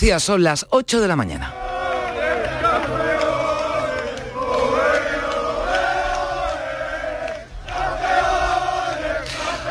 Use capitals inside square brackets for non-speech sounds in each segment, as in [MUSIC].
Son las 8 de la mañana.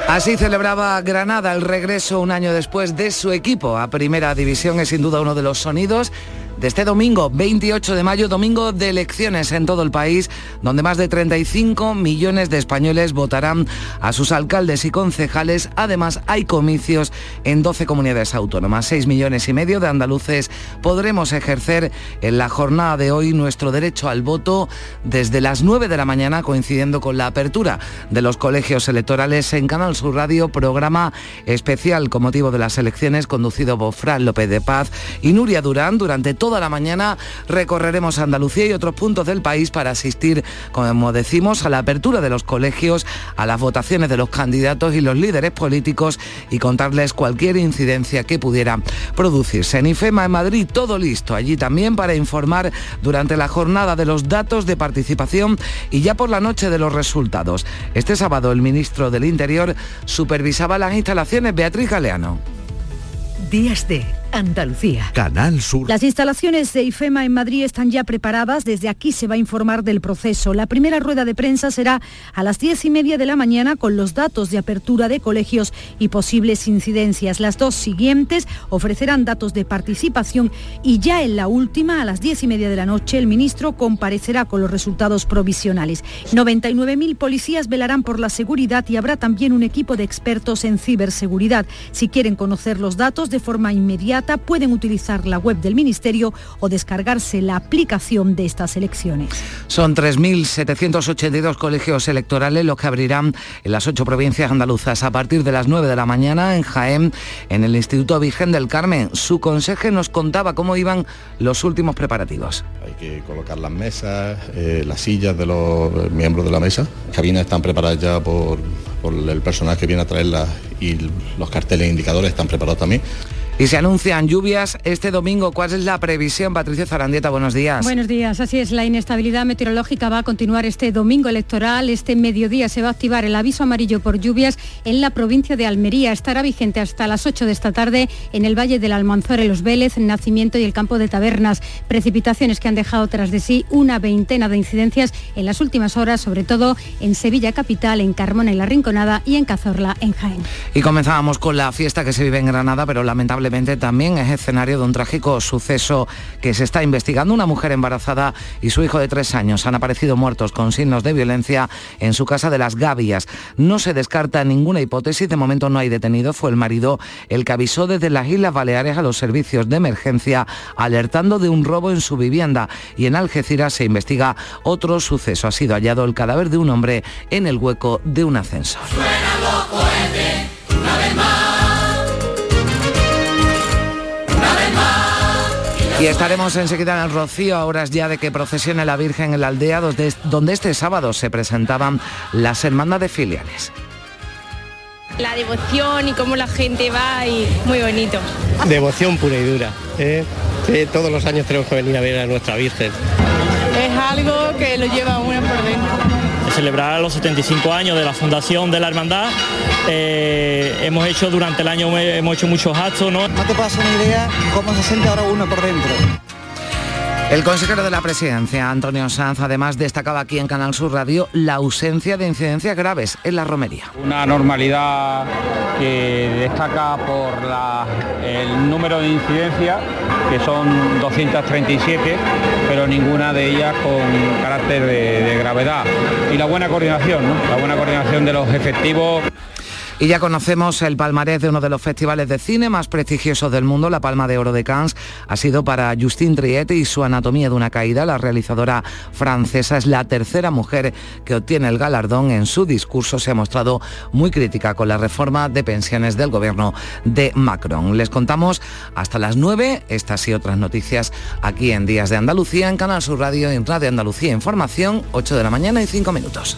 Así celebraba Granada el regreso un año después de su equipo a Primera División. Es sin duda uno de los sonidos de este domingo, 28 de mayo, domingo de elecciones en todo el país, donde más de 35 millones de españoles votarán a sus alcaldes y concejales. Además, hay comicios en 12 comunidades autónomas. 6 millones y medio de andaluces podremos ejercer en la jornada de hoy nuestro derecho al voto desde las 9 de la mañana, coincidiendo con la apertura de los colegios electorales en Canal Sur Radio, programa especial con motivo de las elecciones conducido por Fran López de Paz y Nuria Durán durante todo toda la mañana recorreremos Andalucía y otros puntos del país para asistir, como decimos, a la apertura de los colegios, a las votaciones de los candidatos y los líderes políticos y contarles cualquier incidencia que pudiera producirse. En IFEMA en Madrid todo listo, allí también para informar durante la jornada de los datos de participación y ya por la noche de los resultados. Este sábado el ministro del Interior supervisaba las instalaciones Beatriz Galeano. Días de Andalucía. Canal Sur. Las instalaciones de IFEMA en Madrid están ya preparadas. Desde aquí se va a informar del proceso. La primera rueda de prensa será a las diez y media de la mañana con los datos de apertura de colegios y posibles incidencias. Las dos siguientes ofrecerán datos de participación y ya en la última, a las diez y media de la noche, el ministro comparecerá con los resultados provisionales. 99.000 policías velarán por la seguridad y habrá también un equipo de expertos en ciberseguridad. Si quieren conocer los datos de forma inmediata, pueden utilizar la web del Ministerio o descargarse la aplicación de estas elecciones. Son 3.782 colegios electorales los que abrirán en las ocho provincias andaluzas a partir de las 9 de la mañana en Jaén, en el Instituto Virgen del Carmen. Su conseje nos contaba cómo iban los últimos preparativos. Hay que colocar las mesas, eh, las sillas de los miembros de la mesa. Las cabinas están preparadas ya por, por el personal que viene a traerlas y los carteles indicadores están preparados también. Y se anuncian lluvias este domingo. ¿Cuál es la previsión? Patricia Zarandieta, buenos días. Buenos días, así es. La inestabilidad meteorológica va a continuar este domingo electoral. Este mediodía se va a activar el aviso amarillo por lluvias en la provincia de Almería. Estará vigente hasta las 8 de esta tarde en el Valle del Almanzor, en Los Vélez, Nacimiento y el Campo de Tabernas. Precipitaciones que han dejado tras de sí una veintena de incidencias en las últimas horas, sobre todo en Sevilla Capital, en Carmona y La Rinconada y en Cazorla, en Jaén. Y comenzábamos con la fiesta que se vive en Granada, pero lamentablemente también es escenario de un trágico suceso que se está investigando. Una mujer embarazada y su hijo de tres años han aparecido muertos con signos de violencia en su casa de las Gavias. No se descarta ninguna hipótesis, de momento no hay detenido. Fue el marido el que avisó desde las Islas Baleares a los servicios de emergencia alertando de un robo en su vivienda y en Algeciras se investiga otro suceso. Ha sido hallado el cadáver de un hombre en el hueco de un ascensor. Y estaremos enseguida en el Rocío a horas ya de que procesione la Virgen en la aldea donde este sábado se presentaban las hermanas filiales. La devoción y cómo la gente va y muy bonito. Devoción pura y dura. ¿eh? todos los años tenemos que venir a ver a nuestra Virgen. Es algo que lo lleva uno por dentro celebrar los 75 años de la fundación de la hermandad. Eh, hemos hecho durante el año hemos hecho muchos actos, ¿no? No te puedes una idea cómo se siente ahora uno por dentro. El consejero de la presidencia, Antonio Sanz, además destacaba aquí en Canal Sur Radio la ausencia de incidencias graves en la romería. Una normalidad que destaca por el número de incidencias, que son 237, pero ninguna de ellas con carácter de, gravedad. Y la buena coordinación, la buena coordinación de los efectivos. Y ya conocemos el palmarés de uno de los festivales de cine más prestigiosos del mundo, la Palma de Oro de Cannes, ha sido para Justine Triet y su Anatomía de una caída. La realizadora francesa es la tercera mujer que obtiene el galardón. En su discurso se ha mostrado muy crítica con la reforma de pensiones del gobierno de Macron. Les contamos hasta las 9 estas y otras noticias aquí en Días de Andalucía, en Canal Sur Radio, en Radio Andalucía Información, 8 de la mañana y 5 minutos.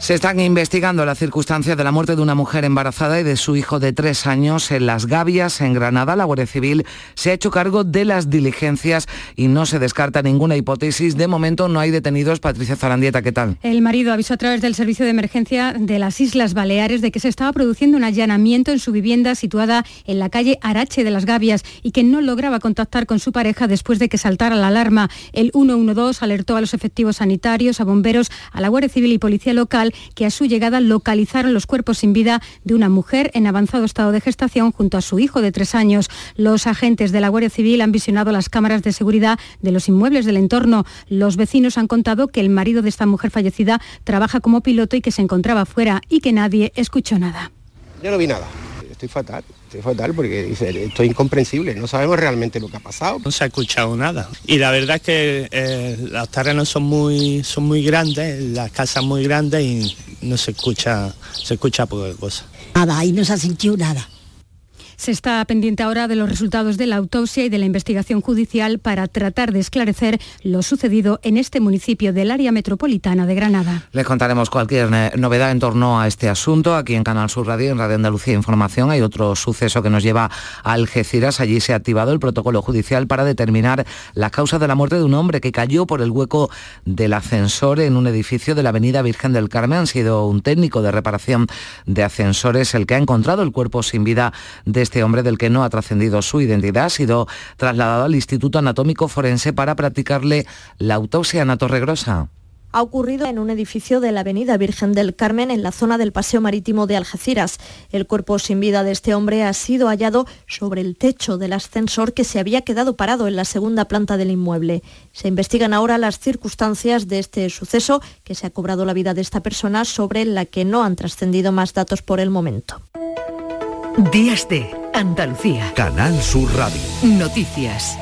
Se están investigando las circunstancias de la muerte de una mujer embarazada y de su hijo de tres años en Las Gavias, en Granada. La Guardia Civil se ha hecho cargo de las diligencias y no se descarta ninguna hipótesis. De momento no hay detenidos. Patricia Zarandieta, ¿qué tal? El marido avisó a través del Servicio de Emergencia de las Islas Baleares de que se estaba produciendo un allanamiento en su vivienda situada en la calle Arache de Las Gavias y que no lograba contactar con su pareja después de que saltara la alarma. El 112 alertó a los efectivos sanitarios, a bomberos, a la Guardia Civil y Policía Local que a su llegada localizaron los cuerpos sin vida de una mujer en avanzado estado de gestación junto a su hijo de tres años. Los agentes de la Guardia Civil han visionado las cámaras de seguridad de los inmuebles del entorno. Los vecinos han contado que el marido de esta mujer fallecida trabaja como piloto y que se encontraba fuera y que nadie escuchó nada. Yo no vi nada. Estoy fatal, estoy fatal porque dice, esto es incomprensible, no sabemos realmente lo que ha pasado. No se ha escuchado nada. Y la verdad es que eh, los terrenos son muy, son muy grandes, las casas muy grandes y no se escucha, se escucha poca cosa. Nada, ahí no se ha sentido nada. Se está pendiente ahora de los resultados de la autopsia y de la investigación judicial para tratar de esclarecer lo sucedido en este municipio del área metropolitana de Granada. Les contaremos cualquier eh, novedad en torno a este asunto aquí en Canal Sur Radio, en Radio Andalucía Información. Hay otro suceso que nos lleva a Algeciras. Allí se ha activado el protocolo judicial para determinar las causas de la muerte de un hombre que cayó por el hueco del ascensor en un edificio de la Avenida Virgen del Carmen. Ha sido un técnico de reparación de ascensores el que ha encontrado el cuerpo sin vida de este hombre del que no ha trascendido su identidad ha sido trasladado al Instituto Anatómico Forense para practicarle la autopsia anatorregrosa ha ocurrido en un edificio de la Avenida Virgen del Carmen en la zona del Paseo Marítimo de Algeciras. El cuerpo sin vida de este hombre ha sido hallado sobre el techo del ascensor que se había quedado parado en la segunda planta del inmueble. Se investigan ahora las circunstancias de este suceso que se ha cobrado la vida de esta persona sobre la que no han trascendido más datos por el momento. Días de Andalucía. Canal Sur Radio. Noticias.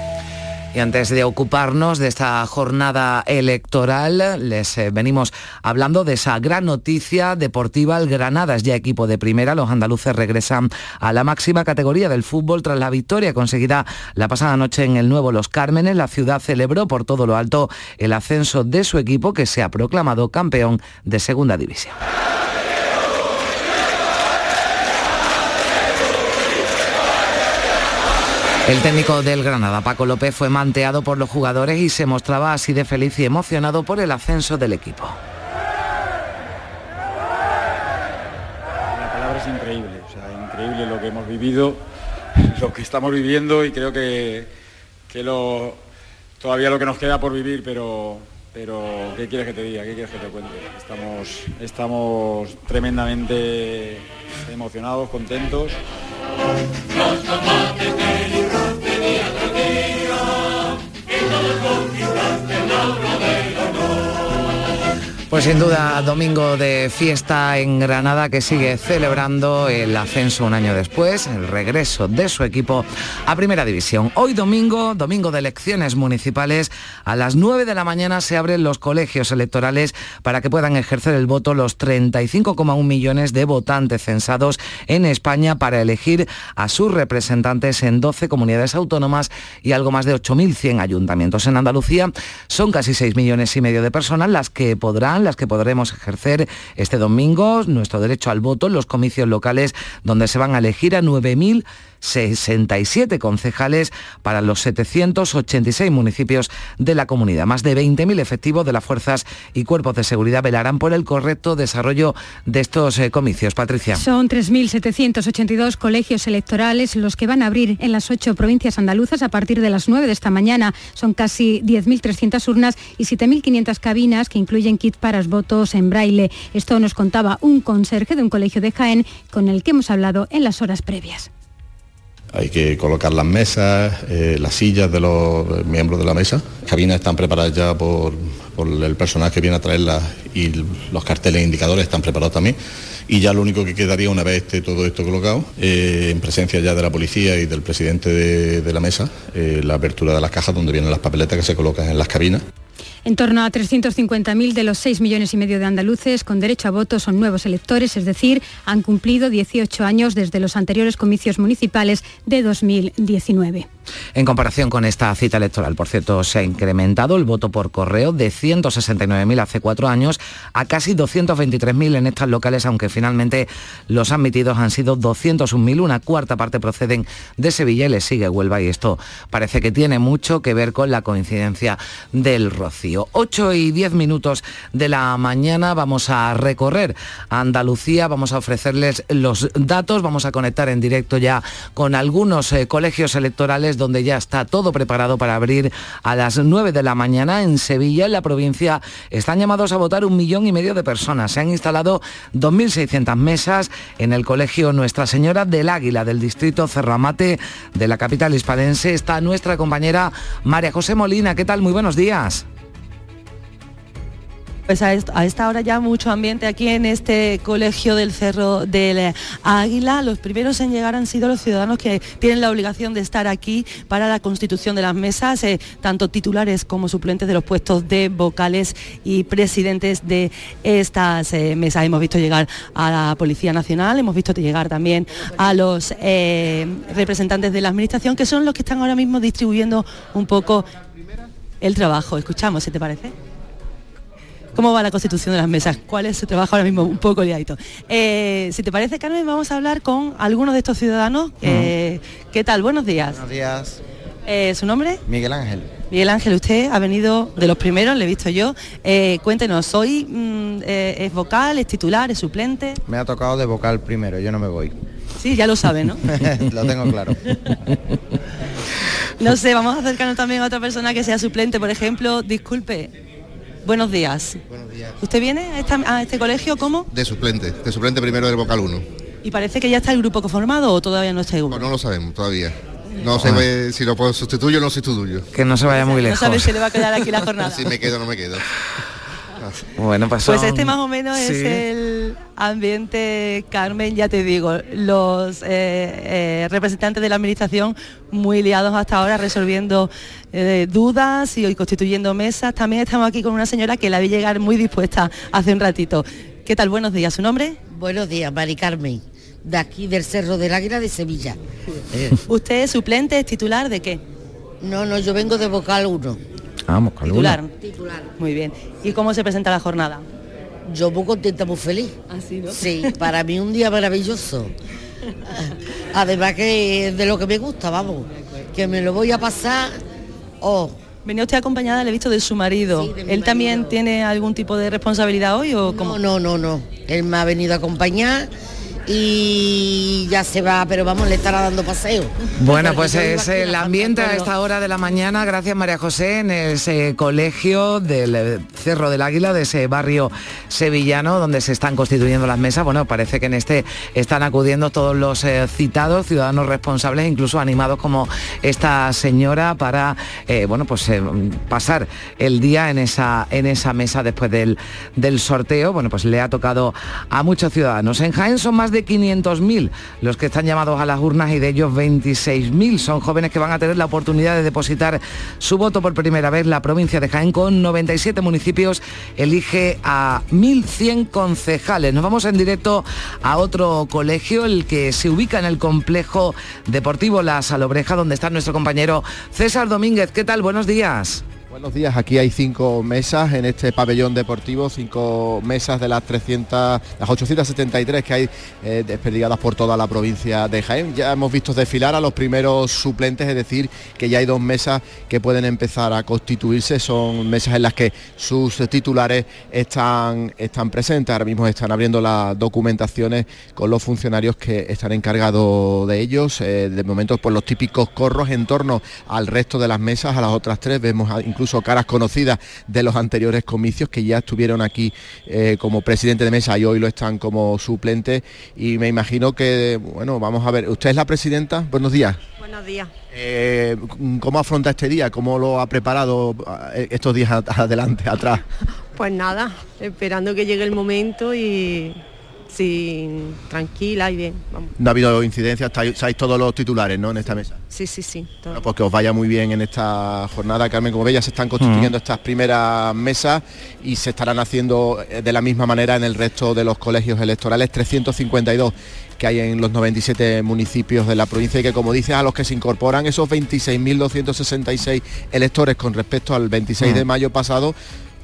Y antes de ocuparnos de esta jornada electoral, les eh, venimos hablando de esa gran noticia deportiva. El Granada es ya equipo de primera. Los andaluces regresan a la máxima categoría del fútbol tras la victoria conseguida la pasada noche en el nuevo Los Cármenes. La ciudad celebró por todo lo alto el ascenso de su equipo que se ha proclamado campeón de segunda división. El técnico del Granada, Paco López, fue manteado por los jugadores y se mostraba así de feliz y emocionado por el ascenso del equipo. La palabra es increíble, o sea, increíble lo que hemos vivido, [LAUGHS] lo que estamos viviendo y creo que, lo, todavía lo que nos queda por vivir, pero, pero ¿qué quieres que te diga? ¿Qué quieres que te cuente? Estamos, estamos tremendamente emocionados, contentos. conquistaste la rodea. Pues sin duda, domingo de fiesta en Granada que sigue celebrando el ascenso un año después, el regreso de su equipo a Primera División. Hoy domingo, domingo de elecciones municipales, a las 9 de la mañana se abren los colegios electorales para que puedan ejercer el voto los 35,1 millones de votantes censados en España para elegir a sus representantes en 12 comunidades autónomas y algo más de 8.100 ayuntamientos. En Andalucía son casi 6 millones y medio de personas las que podrán las que podremos ejercer este domingo nuestro derecho al voto en los comicios locales donde se van a elegir a 9.000 67 concejales para los 786 municipios de la comunidad. Más de 20.000 efectivos de las fuerzas y cuerpos de seguridad velarán por el correcto desarrollo de estos eh, comicios. Patricia. Son 3.782 colegios electorales los que van a abrir en las ocho provincias andaluzas a partir de las 9 de esta mañana. Son casi 10.300 urnas y 7.500 cabinas que incluyen kit para votos en braille. Esto nos contaba un conserje de un colegio de Jaén con el que hemos hablado en las horas previas. Hay que colocar las mesas, eh, las sillas de los miembros de la mesa. Las cabinas están preparadas ya por, el personal que viene a traerlas y los carteles indicadores están preparados también. Y ya lo único que quedaría una vez esté todo esto colocado, eh, en presencia ya de la policía y del presidente de, la mesa, eh, la apertura de las cajas donde vienen las papeletas que se colocan en las cabinas. En torno a 350.000 de los 6 millones y medio de andaluces con derecho a voto son nuevos electores, es decir, han cumplido 18 años desde los anteriores comicios municipales de 2019. En comparación con esta cita electoral, por cierto, se ha incrementado el voto por correo de 169.000 hace cuatro años a casi 223.000 en estas locales, aunque finalmente los admitidos han sido 201.000, una cuarta parte proceden de Sevilla y le sigue Huelva y esto parece que tiene mucho que ver con la coincidencia del rocío. 8 y 10 minutos de la mañana vamos a recorrer Andalucía, vamos a ofrecerles los datos, vamos a conectar en directo ya con algunos eh, colegios electorales donde ya está todo preparado para abrir a las 9 de la mañana en Sevilla, en la provincia. Están llamados a votar un millón y medio de personas. Se han instalado 2.600 mesas en el colegio Nuestra Señora del Águila del distrito Cerramate de la capital hispalense. Está nuestra compañera María José Molina. ¿Qué tal? Muy buenos días. Pues a, esta hora ya mucho ambiente aquí en este colegio del Cerro del Águila. Los primeros en llegar han sido los ciudadanos que tienen la obligación de estar aquí para la constitución de las mesas, eh, tanto titulares como suplentes de los puestos de vocales y presidentes de estas eh, mesas. Hemos visto llegar a la Policía Nacional, hemos visto llegar también a los eh, representantes de la Administración, que son los que están ahora mismo distribuyendo un poco el trabajo. Escuchamos, si te parece. ¿Cómo va la constitución de las mesas? ¿Cuál es su trabajo ahora mismo? Un poco liadito. Eh, si te parece, Carmen, vamos a hablar con algunos de estos ciudadanos. ¿Qué tal? Buenos días. Buenos días. Eh, ¿Su nombre? Miguel Ángel. Miguel Ángel, usted ha venido de los primeros, le he visto yo. Eh, cuéntenos, ¿hoy mm, es vocal, es titular, es suplente? Me ha tocado de vocal primero, yo no me voy. Sí, ya lo sabe, ¿no? [LAUGHS] lo tengo claro. [LAUGHS] no sé, vamos a acercarnos también a otra persona que sea suplente, por ejemplo, disculpe, Buenos días. Buenos días. ¿Usted viene a, este colegio cómo? De suplente, de suplente primero del vocal 1. ¿Y parece que ya está el grupo formado o todavía no está el grupo? no lo sabemos todavía. No sé si lo puedo sustituir o no sustituyo. Que no se vaya muy lejos. No sabe si le va a quedar aquí la [LAUGHS] jornada. si me quedo o no me quedo. [LAUGHS] Bueno, pues, pues este más o menos es el ambiente, Carmen, ya te digo, los eh, eh, representantes de la administración muy liados hasta ahora resolviendo eh, dudas y hoy constituyendo mesas. También estamos aquí con una señora que la vi llegar muy dispuesta hace un ratito. ¿Qué tal? Buenos días, ¿su nombre? Buenos días, Mari Carmen, de aquí del Cerro del Águila de Sevilla. [LAUGHS] ¿Usted es suplente, es titular de qué? No, no, yo vengo de vocal 1. Vamos, titular. Titular. Muy bien. ¿Y cómo se presenta la jornada? Yo muy contenta, muy feliz. ¿Así, ¿Ah, no? Sí, para mí un día maravilloso. Además que de lo que me gusta, vamos. Que me lo voy a pasar. Oh. Venía usted acompañada, le he visto de su marido. ¿Él también tiene algún tipo de responsabilidad hoy o cómo? No, no, no, no. Él me ha venido a acompañar y ya se va, pero vamos, le estará dando paseo. Bueno, pues es el ambiente a esta hora de la mañana, gracias María José, en ese colegio del eh, Cerro del Águila, de ese barrio sevillano donde se están constituyendo las mesas. Bueno, parece que en este están acudiendo todos los eh, citados, ciudadanos responsables, incluso animados como esta señora para, eh, bueno, pues pasar el día en esa, en esa mesa después del, del sorteo. Bueno, pues le ha tocado a muchos ciudadanos. En Jaén son más de 500.000 los que están llamados a las urnas y de ellos 26.000 son jóvenes que van a tener la oportunidad de depositar su voto por primera vez. La provincia de Jaén con 97 municipios elige a 1.100 concejales. Nos vamos en directo a otro colegio, el que se ubica en el complejo deportivo La Salobreja, donde está nuestro compañero César Domínguez. ¿Qué tal? Buenos días. Buenos días, aquí hay cinco mesas en este pabellón deportivo, cinco mesas de las 300, las 873 que hay eh, desperdigadas por toda la provincia de Jaén. Ya hemos visto desfilar a los primeros suplentes, es decir, que ya hay dos mesas que pueden empezar a constituirse, son mesas en las que sus titulares están, están presentes, ahora mismo están abriendo las documentaciones con los funcionarios que están encargados de ellos, eh, de momento por los típicos corros en torno al resto de las mesas, a las otras tres vemos incluso caras conocidas de los anteriores comicios que ya estuvieron aquí eh, como presidente de mesa y hoy lo están como suplente y me imagino que, bueno, vamos a ver, ¿usted es la presidenta? Buenos días. Buenos días. Eh, ¿Cómo afronta este día? ¿Cómo lo ha preparado eh, estos días adelante, atrás? [LAUGHS] Pues nada, esperando que llegue el momento y, sí, tranquila y bien. Vamos. No ha habido incidencias, estáis, estáis todos los titulares, ¿no? En esta mesa. Sí, sí, sí. Bueno, pues que os vaya muy bien en esta jornada, Carmen. Como veis, ya se están constituyendo estas primeras mesas y se estarán haciendo eh, de la misma manera en el resto de los colegios electorales, 352 que hay en los 97 municipios de la provincia y que, como dices, a los que se incorporan esos 26.266 electores con respecto al 26 de mayo pasado,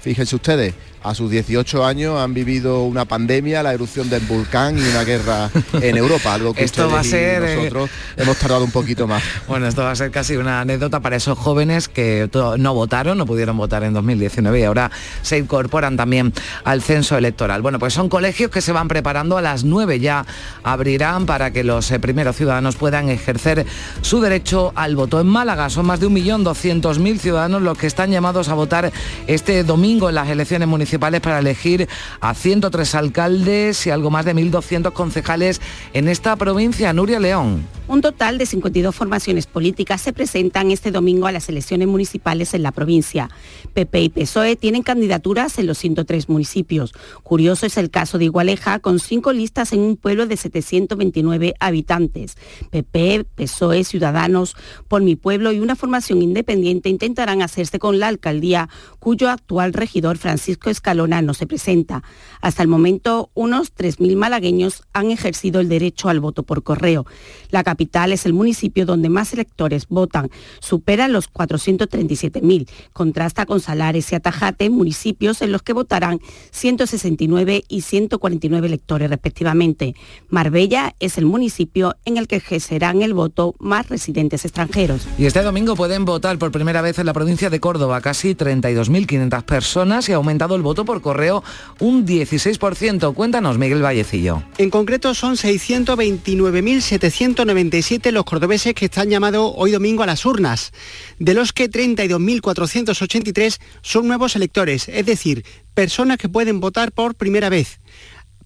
fíjense ustedes, a sus 18 años han vivido una pandemia, la erupción del volcán y una guerra en Europa, algo que Esto va a y ser, eh, nosotros hemos tardado un poquito más. Bueno, esto va a ser casi una anécdota para esos jóvenes que no votaron, no pudieron votar en 2019 y ahora se incorporan también al censo electoral. Bueno, pues son colegios que se van preparando a las 9 ya abrirán para que los eh, primeros ciudadanos puedan ejercer su derecho al voto. En Málaga son más de 1.200.000 ciudadanos los que están llamados a votar este domingo en las elecciones municipales para elegir a 103 alcaldes y algo más de 1.200 concejales en esta provincia. Nuria León. Un total de 52 formaciones políticas se presentan este domingo a las elecciones municipales en la provincia. PP y PSOE tienen candidaturas en los 103 municipios. Curioso es el caso de Igualeja, con cinco listas en un pueblo de 729 habitantes. PP, PSOE, Ciudadanos, Por mi pueblo y una formación independiente intentarán hacerse con la alcaldía, cuyo actual regidor Francisco Escalona no se presenta. Hasta el momento, unos 3.000 malagueños han ejercido el derecho al voto por correo. La capital es el municipio donde más electores votan, supera los 437.000. Contrasta con Salares y Atajate, municipios en los que votarán 169 y 149 electores respectivamente. Marbella es el municipio en el que ejercerán el voto más residentes extranjeros. Y este domingo pueden votar por primera vez en la provincia de Córdoba casi 32.500 personas y ha aumentado el voto por correo un 16%. Cuéntanos, Miguel Vallecillo. En concreto son 629.797 los cordobeses que están llamados hoy domingo a las urnas, de los que 32.483 son nuevos electores, es decir, personas que pueden votar por primera vez.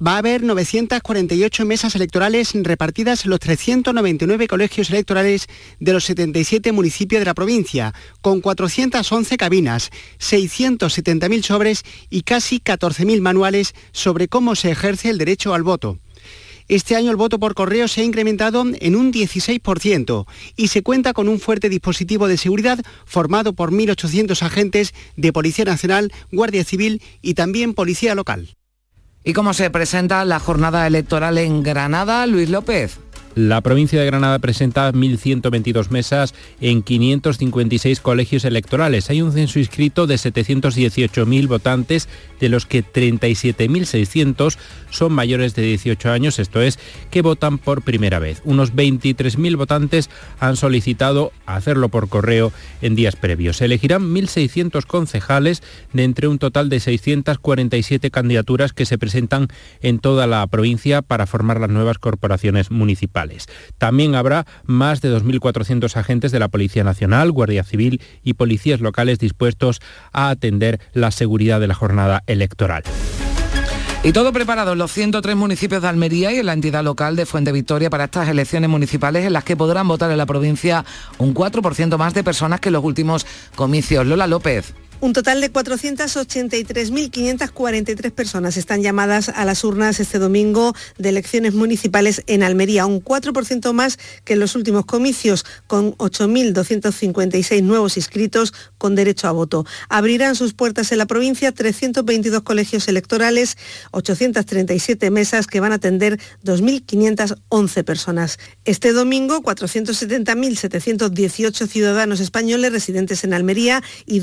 Va a haber 948 mesas electorales repartidas en los 399 colegios electorales de los 77 municipios de la provincia, con 411 cabinas, 670.000 sobres y casi 14.000 manuales sobre cómo se ejerce el derecho al voto. Este año el voto por correo se ha incrementado en un 16% y se cuenta con un fuerte dispositivo de seguridad formado por 1.800 agentes de Policía Nacional, Guardia Civil y también Policía Local. ¿Y cómo se presenta la jornada electoral en Granada, Luis López? La provincia de Granada presenta 1.122 mesas en 556 colegios electorales. Hay un censo inscrito de 718.000 votantes, de los que 37.600 son mayores de 18 años, esto es, que votan por primera vez. Unos 23.000 votantes han solicitado hacerlo por correo en días previos. Se elegirán 1.600 concejales de entre un total de 647 candidaturas que se presentan en toda la provincia para formar las nuevas corporaciones municipales. También habrá más de 2.400 agentes de la Policía Nacional, Guardia Civil y policías locales dispuestos a atender la seguridad de la jornada electoral. Y todo preparado en los 103 municipios de Almería y en la entidad local de Fuente Victoria para estas elecciones municipales en las que podrán votar en la provincia un 4% más de personas que en los últimos comicios. Lola López. Un total de 483.543 personas están llamadas a las urnas este domingo de elecciones municipales en Almería, un 4% más que en los últimos comicios, con 8.256 nuevos inscritos con derecho a voto. Abrirán sus puertas en la provincia 322 colegios electorales, 837 mesas que van a atender 2.511 personas. Este domingo, 470.718 ciudadanos españoles residentes en Almería y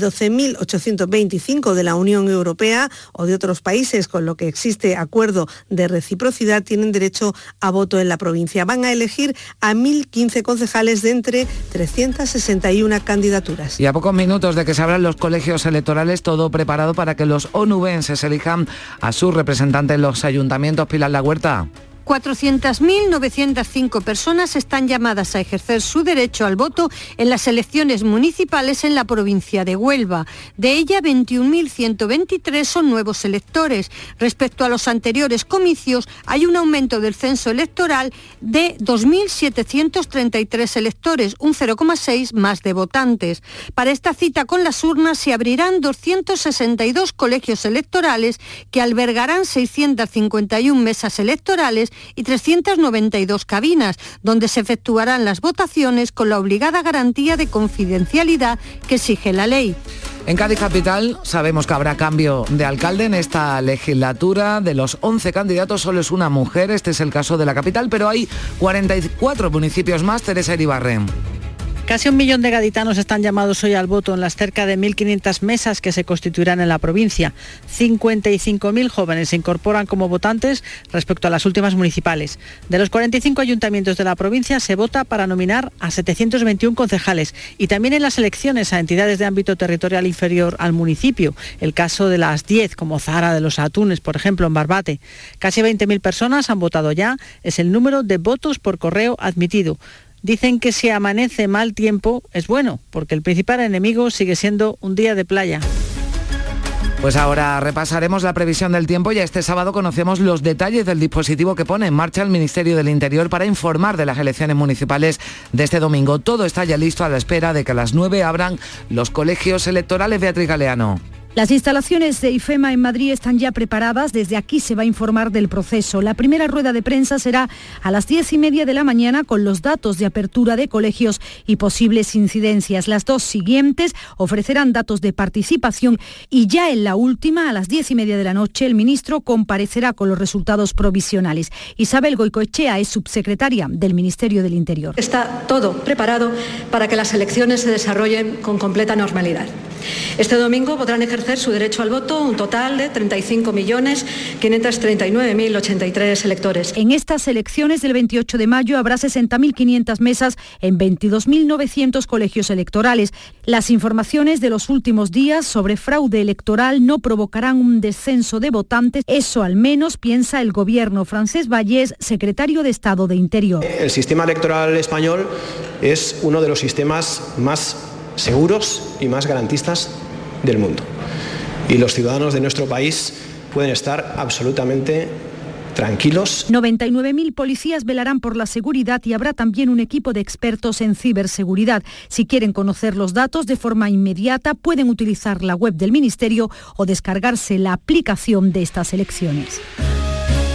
12.825 de la Unión Europea o de otros países con lo que existe acuerdo de reciprocidad tienen derecho a voto en la provincia. Van a elegir a 1.015 concejales de entre 361 candidaturas. Y a pocos minutos de que se abran los colegios electorales, todo preparado para que los onubenses elijan a sus representantes en los ayuntamientos. Pilar La Huerta. 400.905 personas están llamadas a ejercer su derecho al voto en las elecciones municipales en la provincia de Huelva. De ella, 21.123 son nuevos electores. Respecto a los anteriores comicios, hay un aumento del censo electoral de 2.733 electores, un 0,6 más de votantes. Para esta cita con las urnas se abrirán 262 colegios electorales que albergarán 651 mesas electorales y 392 cabinas, donde se efectuarán las votaciones con la obligada garantía de confidencialidad que exige la ley. En Cádiz Capital sabemos que habrá cambio de alcalde en esta legislatura. De los 11 candidatos solo es una mujer, este es el caso de la capital, pero hay 44 municipios más, Teresa Iribarren. Casi un millón de gaditanos están llamados hoy al voto en las cerca de 1.500 mesas que se constituirán en la provincia. 55.000 jóvenes se incorporan como votantes respecto a las últimas municipales. De los 45 ayuntamientos de la provincia se vota para nominar a 721 concejales y también en las elecciones a entidades de ámbito territorial inferior al municipio. El caso de las 10, como Zara de los Atunes, por ejemplo, en Barbate. Casi 20.000 personas han votado ya. Es el número de votos por correo admitido. Dicen que si amanece mal tiempo es bueno, porque el principal enemigo sigue siendo un día de playa. Pues ahora repasaremos la previsión del tiempo y este sábado conocemos los detalles del dispositivo que pone en marcha el Ministerio del Interior para informar de las elecciones municipales de este domingo. Todo está ya listo a la espera de que a las 9 abran los colegios electorales. Beatriz Galeano. Las instalaciones de IFEMA en Madrid están ya preparadas. Desde aquí se va a informar del proceso. La primera rueda de prensa será a las diez y media de la mañana con los datos de apertura de colegios y posibles incidencias. Las dos siguientes ofrecerán datos de participación y ya en la última, a las diez y media de la noche, el ministro comparecerá con los resultados provisionales. Isabel Goicoechea es subsecretaria del Ministerio del Interior. Está todo preparado para que las elecciones se desarrollen con completa normalidad. Este domingo podrán ejercer su derecho al voto un total de 35.539.083 electores. En estas elecciones del 28 de mayo habrá 60.500 mesas en 22.900 colegios electorales. Las informaciones de los últimos días sobre fraude electoral no provocarán un descenso de votantes. Eso al menos piensa el gobierno. Francés Vallés, secretario de Estado de Interior. El sistema electoral español es uno de los sistemas más seguros y más garantistas del mundo. Y los ciudadanos de nuestro país pueden estar absolutamente tranquilos. 99.000 policías velarán por la seguridad y habrá también un equipo de expertos en ciberseguridad. Si quieren conocer los datos de forma inmediata, pueden utilizar la web del Ministerio o descargarse la aplicación de estas elecciones.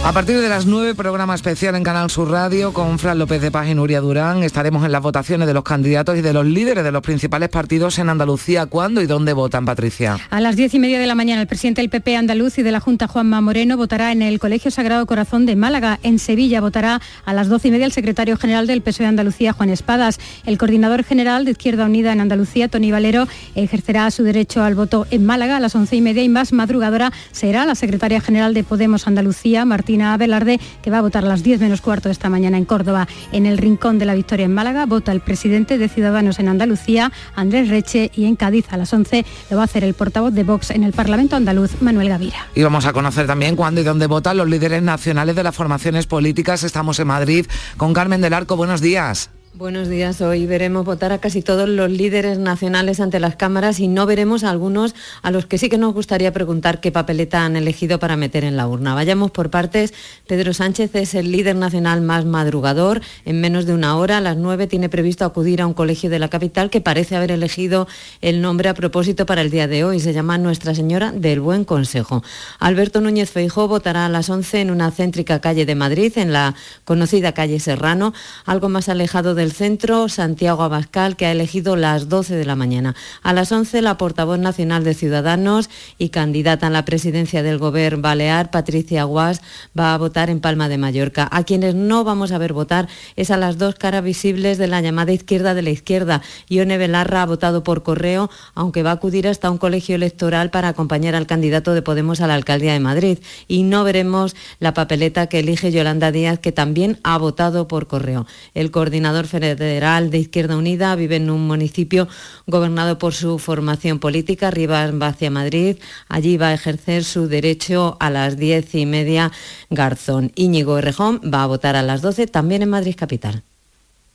A partir de las 9, programa especial en Canal Sur Radio con Fran López de Paz y Nuria Durán. Estaremos en las votaciones de los candidatos y de los líderes de los principales partidos en Andalucía. ¿Cuándo y dónde votan, Patricia? A las 10 y media de la mañana, el presidente del PP andaluz y de la Junta, Juanma Moreno, votará en el Colegio Sagrado Corazón de Málaga. En Sevilla votará a las 12 y media el secretario general del PSOE de Andalucía, Juan Espadas. El coordinador general de Izquierda Unida en Andalucía, Tony Valero, ejercerá su derecho al voto en Málaga a las 11 y media y más madrugadora será la secretaria general de Podemos Andalucía, Martina Abelarde, que va a votar a las 10 menos cuarto esta mañana en Córdoba. En el Rincón de la Victoria en Málaga vota el presidente de Ciudadanos en Andalucía, Andrés Reche, y en Cádiz a las 11 lo va a hacer el portavoz de Vox en el Parlamento andaluz, Manuel Gavira. Y vamos a conocer también cuándo y dónde votan los líderes nacionales de las formaciones políticas. Estamos en Madrid con Carmen del Arco. Buenos días. Buenos días. Hoy veremos votar a casi todos los líderes nacionales ante las cámaras y no veremos a algunos a los que sí que nos gustaría preguntar qué papeleta han elegido para meter en la urna. Vayamos por partes. Pedro Sánchez es el líder nacional más madrugador. En menos de una hora, a las nueve, tiene previsto acudir a un colegio de la capital que parece haber elegido el nombre a propósito para el día de hoy. Se llama Nuestra Señora del Buen Consejo. Alberto Núñez Feijó votará a las once en una céntrica calle de Madrid, en la conocida calle Serrano, algo más alejado del centro, Santiago Abascal, que ha elegido las 12 de la mañana. A las 11, la portavoz nacional de Ciudadanos y candidata a la presidencia del Gobierno Balear, Patricia Guas, va a votar en Palma de Mallorca. A quienes no vamos a ver votar es a las dos caras visibles de la llamada izquierda de la izquierda. Ione Belarra ha votado por correo, aunque va a acudir hasta un colegio electoral para acompañar al candidato de Podemos a la alcaldía de Madrid. Y no veremos la papeleta que elige Yolanda Díaz, que también ha votado por correo. El coordinador federal de Izquierda Unida, vive en un municipio gobernado por su formación política. Arriba va hacia Madrid. Allí va a ejercer su derecho a las diez y media Garzón. Íñigo Errejón va a votar a las 12 también en Madrid Capital.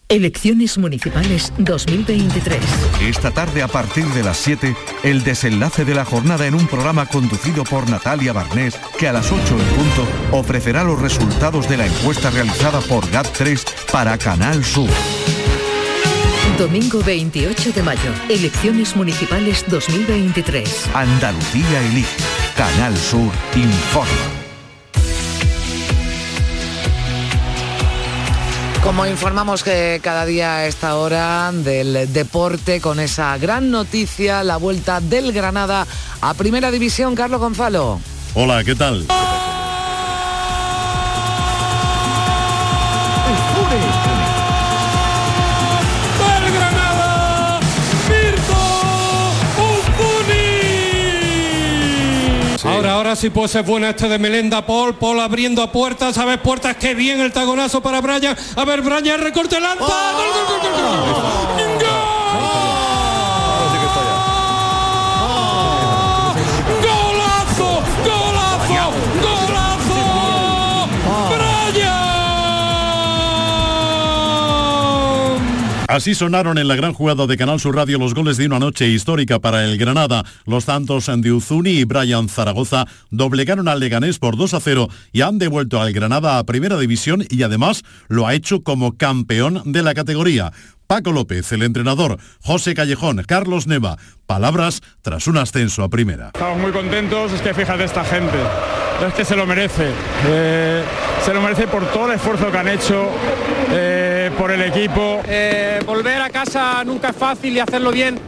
Elecciones Municipales 2023. Esta tarde a partir de las 7, el desenlace de la jornada en un programa conducido por Natalia Barnés, que a las 8 en punto ofrecerá los resultados de la encuesta realizada por GAT3 para Canal Sur. Domingo 28 de mayo. Elecciones Municipales 2023. Andalucía elige. Canal Sur informa. Como informamos que cada día a esta hora del deporte con esa gran noticia, la vuelta del Granada a Primera División, Carlos Gonzalo. Hola, ¿qué tal? Sí puede ser buena este de Melenda Paul, Paul abriendo a puertas, a ver puertas, qué bien el tagonazo para Brian, a ver Brian, recorte lanza, ¡Gol, gol, gol, gol, gol! Así sonaron en la gran jugada de Canal Sur Radio los goles de una noche histórica para el Granada. Los tantos de Uzuni y Brian Zaragoza doblegaron al Leganés por 2 a 0 y han devuelto al Granada a Primera División y además lo ha hecho como campeón de la categoría. Paco López, el entrenador, José Callejón, Carlos Neva, palabras tras un ascenso a primera. Estamos muy contentos, es que fíjate esta gente, es que se lo merece, Eh, se lo merece por todo el esfuerzo que han hecho, eh, por el equipo. Eh, volver a casa nunca es fácil y hacerlo bien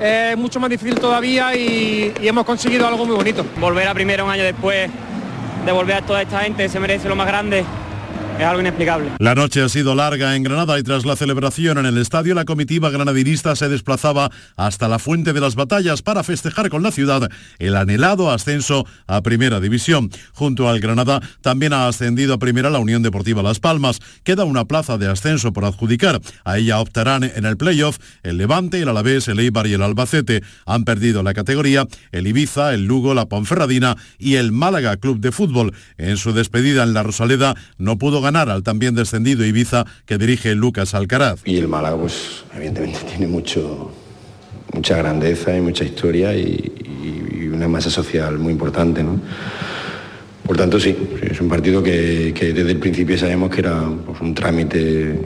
es mucho más difícil todavía y, y hemos conseguido algo muy bonito. Volver a primera un año después de volver a toda esta gente se merece lo más grande. La noche ha sido larga en Granada y tras la celebración en el estadio la comitiva granadinista se desplazaba hasta la Fuente de las Batallas para festejar con la ciudad el anhelado ascenso a Primera División. Junto al Granada también ha ascendido a Primera la Unión Deportiva Las Palmas. Queda una plaza de ascenso por adjudicar. A ella optarán en el playoff el Levante, el Alavés, el Eibar y el Albacete. Han perdido la categoría el Ibiza, el Lugo, la Ponferradina y el Málaga Club de Fútbol. En su despedida en la Rosaleda no pudo ganar al también descendido Ibiza que dirige Lucas Alcaraz. Y el Málaga, pues evidentemente [LAUGHS] tiene mucho, mucha grandeza y mucha historia y, una masa social muy importante, ¿no? Por tanto, sí, es un partido que, que desde el principio sabemos que era pues, un trámite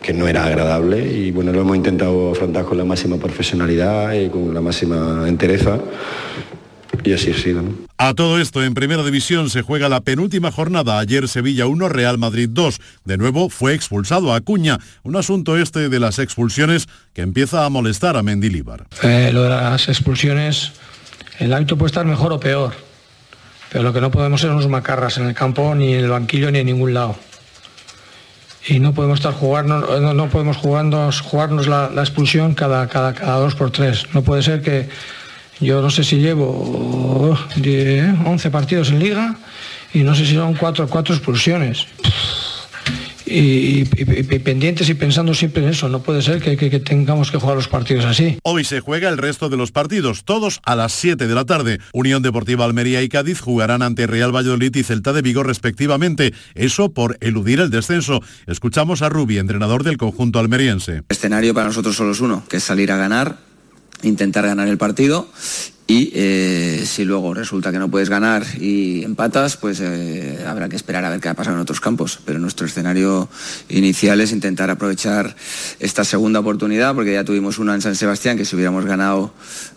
que no era agradable y bueno, lo hemos intentado afrontar con la máxima profesionalidad y con la máxima entereza y así ha sido. ¿no? A todo esto, en Primera División se juega la penúltima jornada. Ayer Sevilla 1, Real Madrid 2. De nuevo fue expulsado Acuña. Un asunto este de las expulsiones que empieza a molestar a Mendilíbar. Eh, lo de las expulsiones, el hábito puede estar mejor o peor, pero lo que no podemos ser unos macarras en el campo, ni en el banquillo, ni en ningún lado. Y no podemos estar jugando, no, no podemos jugarnos, jugarnos la, la expulsión cada, cada, cada dos por tres. No puede ser que yo no sé si llevo 10, 11 partidos en liga y no sé si son cuatro, cuatro expulsiones. Y, y- y- y pendientes y pensando siempre en eso. No puede ser que, que- que tengamos que jugar los partidos así. Hoy se juega el resto de los partidos, todos a las 7 de la tarde. Unión Deportiva Almería y Cádiz jugarán ante Real Valladolid y Celta de Vigo respectivamente. Eso por eludir el descenso. Escuchamos a Rubi, entrenador del conjunto almeriense. El escenario para nosotros solo es uno, que es salir a ganar, intentar ganar el partido y eh, si luego resulta que no puedes ganar y empatas, pues eh, habrá que esperar a ver qué ha pasado en otros campos. Pero nuestro escenario inicial es intentar aprovechar esta segunda oportunidad, porque ya tuvimos una en San Sebastián, que si hubiéramos ganado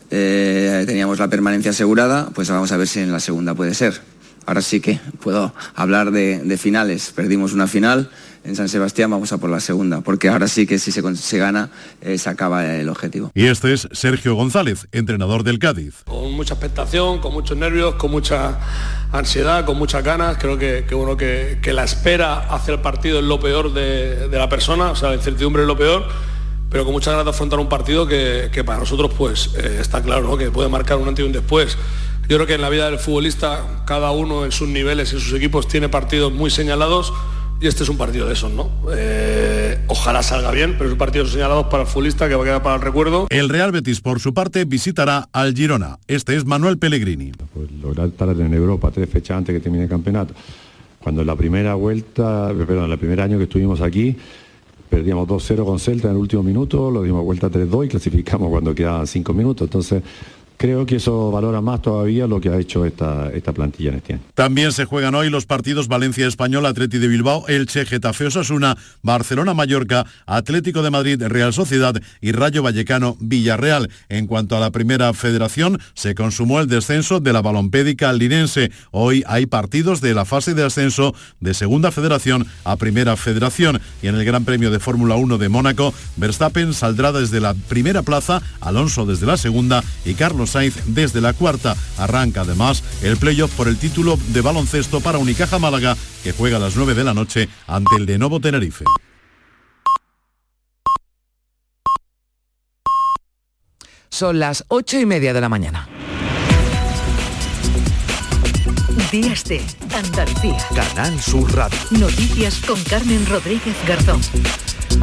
eh, teníamos la permanencia asegurada, pues vamos a ver si en la segunda puede ser. Ahora sí que puedo hablar de, de finales. Perdimos una final en San Sebastián, vamos a por la segunda, porque ahora sí que si se, gana, eh, se acaba el objetivo. Y este es Sergio González, entrenador del Cádiz. Con mucha expectación, con muchos nervios, con mucha ansiedad, con muchas ganas. Creo que, que uno que, que la espera hacia el partido es lo peor de, de la persona, o sea, la incertidumbre es lo peor, pero con muchas ganas de afrontar un partido que, que para nosotros pues eh, está claro, ¿no? que puede marcar un antes y un después. Yo creo que en la vida del futbolista cada uno en sus niveles y en sus equipos tiene partidos muy señalados. Y este es un partido de esos, ¿no? Eh, ojalá salga bien, pero es un partido señalado para el futbolista que va a quedar para el recuerdo. El Real Betis, por su parte, visitará al Girona. Este es Manuel Pellegrini. Pues lograr estar en Europa tres fechas antes que termine el campeonato. Cuando en la primera vuelta, perdón, el primer año que estuvimos aquí, perdíamos 2-0 con Celta en el último minuto, lo dimos vuelta 3-2 y clasificamos cuando quedaban 5 minutos. Entonces, creo que eso valora más todavía lo que ha hecho esta, esta plantilla en este año. También se juegan hoy los partidos Valencia Español, Atleti de Bilbao, Elche, Getafe Osasuna, Barcelona Mallorca, Atlético de Madrid, Real Sociedad y Rayo Vallecano Villarreal. En cuanto a la primera federación, se consumó el descenso de la balompédica linense. Hoy hay partidos de la fase de ascenso de segunda federación a primera federación y en el Gran Premio de Fórmula 1 de Mónaco, Verstappen saldrá desde la primera plaza, Alonso desde la segunda y Carlos Sainz desde la cuarta. Arranca además el playoff por el título de baloncesto para Unicaja Málaga, que juega a las 9 de la noche ante el de Novo Tenerife. Son las ocho y media de la mañana. Días de Andalucía. Canal Sur Radio. Noticias con Carmen Rodríguez Garzón.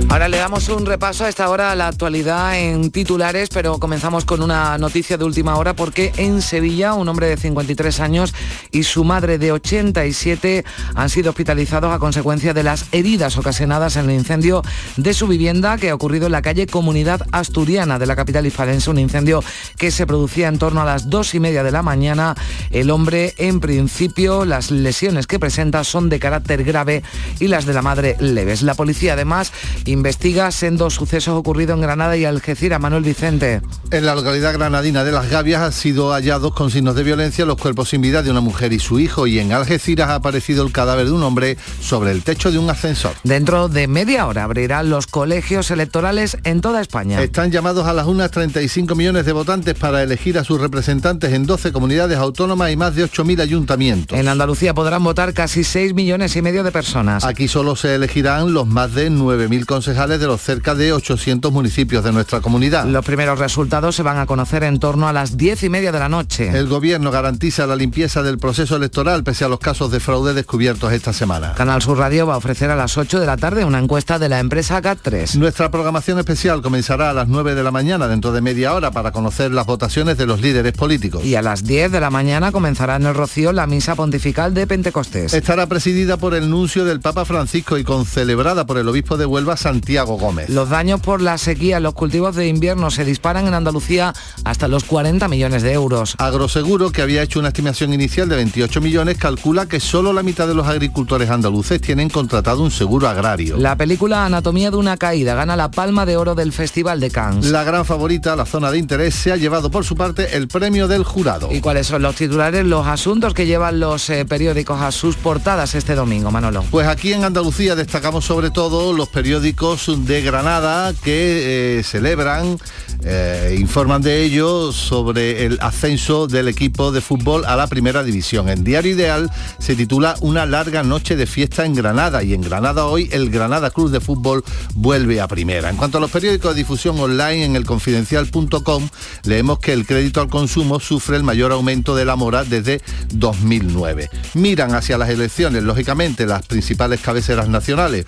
Ahora le damos un repaso a esta hora a la actualidad en titulares, pero comenzamos con una noticia de última hora porque en Sevilla un hombre de 53 años y su madre de 87 han sido hospitalizados a consecuencia de las heridas ocasionadas en el incendio de su vivienda que ha ocurrido en la calle Comunidad Asturiana de la capital hispalense, un incendio que se producía en torno a las dos y media de la mañana. El hombre, en principio, las lesiones que presenta son de carácter grave y las de la madre leves. La policía además investiga sendos sucesos ocurridos en Granada y Algeciras. Manuel Vicente. En la localidad granadina de Las Gavias han sido hallados con signos de violencia los cuerpos sin vida de una mujer y su hijo y en Algeciras ha aparecido el cadáver de un hombre sobre el techo de un ascensor. Dentro de media hora abrirán los colegios electorales en toda España. Están llamados a las unas 35 millones de votantes para elegir a sus representantes en 12 comunidades autónomas y más de 8.000 ayuntamientos. En Andalucía podrán votar casi 6 millones y medio de personas. Aquí solo se elegirán los más de 9.000 concejales de los cerca de 800 municipios de nuestra comunidad. Los primeros resultados se van a conocer en torno a las 10 y media de la noche. El gobierno garantiza la limpieza del proceso electoral pese a los casos de fraude descubiertos esta semana. Canal Sur Radio va a ofrecer a las 8 de la tarde una encuesta de la empresa GAT3. Nuestra programación especial comenzará a las 9 de la mañana dentro de media hora para conocer las votaciones de los líderes políticos. Y a las 10 de la mañana comenzará en el Rocío la misa pontifical de Pentecostés. Estará presidida por el nuncio del Papa Francisco y concelebrada por el obispo de Huelva Santiago Gómez. Los daños por la sequía en los cultivos de invierno se disparan en Andalucía hasta los 40 millones de euros. Agroseguro, que había hecho una estimación inicial de 28 millones, calcula que solo la mitad de los agricultores andaluces tienen contratado un seguro agrario. La película Anatomía de una caída gana la palma de oro del Festival de Cannes. La gran favorita, la zona de interés, se ha llevado por su parte el premio del jurado. ¿Y cuáles son los titulares, los asuntos que llevan los eh, periódicos a sus portadas este domingo, Manolo? Pues aquí en Andalucía destacamos sobre todo los periódicos de Granada que eh, celebran, eh, informan de ello sobre el ascenso del equipo de fútbol a la primera división. En Diario Ideal se titula Una larga noche de fiesta en Granada y en Granada hoy el Granada Club de Fútbol vuelve a primera. En cuanto a los periódicos de difusión online en el confidencial.com leemos que el crédito al consumo sufre el mayor aumento de la mora desde 2009. Miran hacia las elecciones, lógicamente, las principales cabeceras nacionales.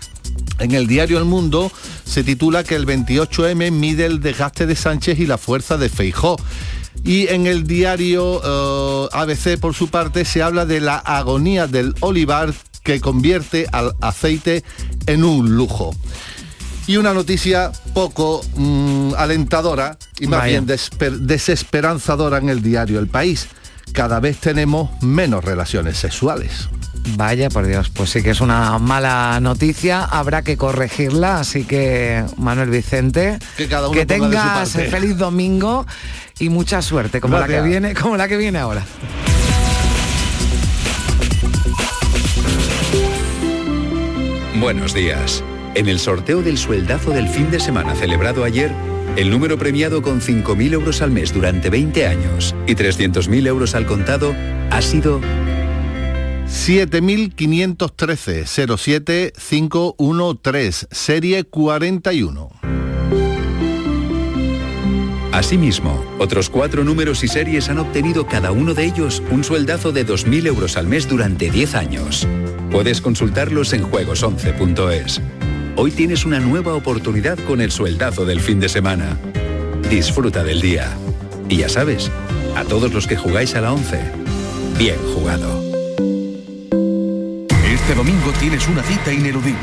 En el diario El Mundo se titula que el 28M mide el desgaste de Sánchez y la fuerza de Feijó. Y en el diario uh, ABC, por su parte, se habla de la agonía del olivar que convierte al aceite en un lujo. Y una noticia poco mmm, alentadora y más Vaya. bien desesperanzadora en el diario El País. Cada vez tenemos menos relaciones sexuales. Vaya, por Dios, pues sí que es una mala noticia, habrá que corregirla, así que Manuel Vicente, que, cada uno que tengas feliz domingo y mucha suerte, como Gracias. la que viene, como la que viene ahora. Buenos días. En el sorteo del sueldazo del fin de semana celebrado ayer, el número premiado con 5.000 euros al mes durante 20 años y 300.000 euros al contado ha sido 7513 07513 serie 41. Asimismo, otros cuatro números y series han obtenido cada uno de ellos un sueldazo de 2.000 euros al mes durante 10 años. Puedes consultarlos en juegos11.es. Hoy tienes una nueva oportunidad con el sueldazo del fin de semana. Disfruta del día. Y ya sabes, a todos los que jugáis a la 11, bien jugado. Este domingo tienes una cita ineludible.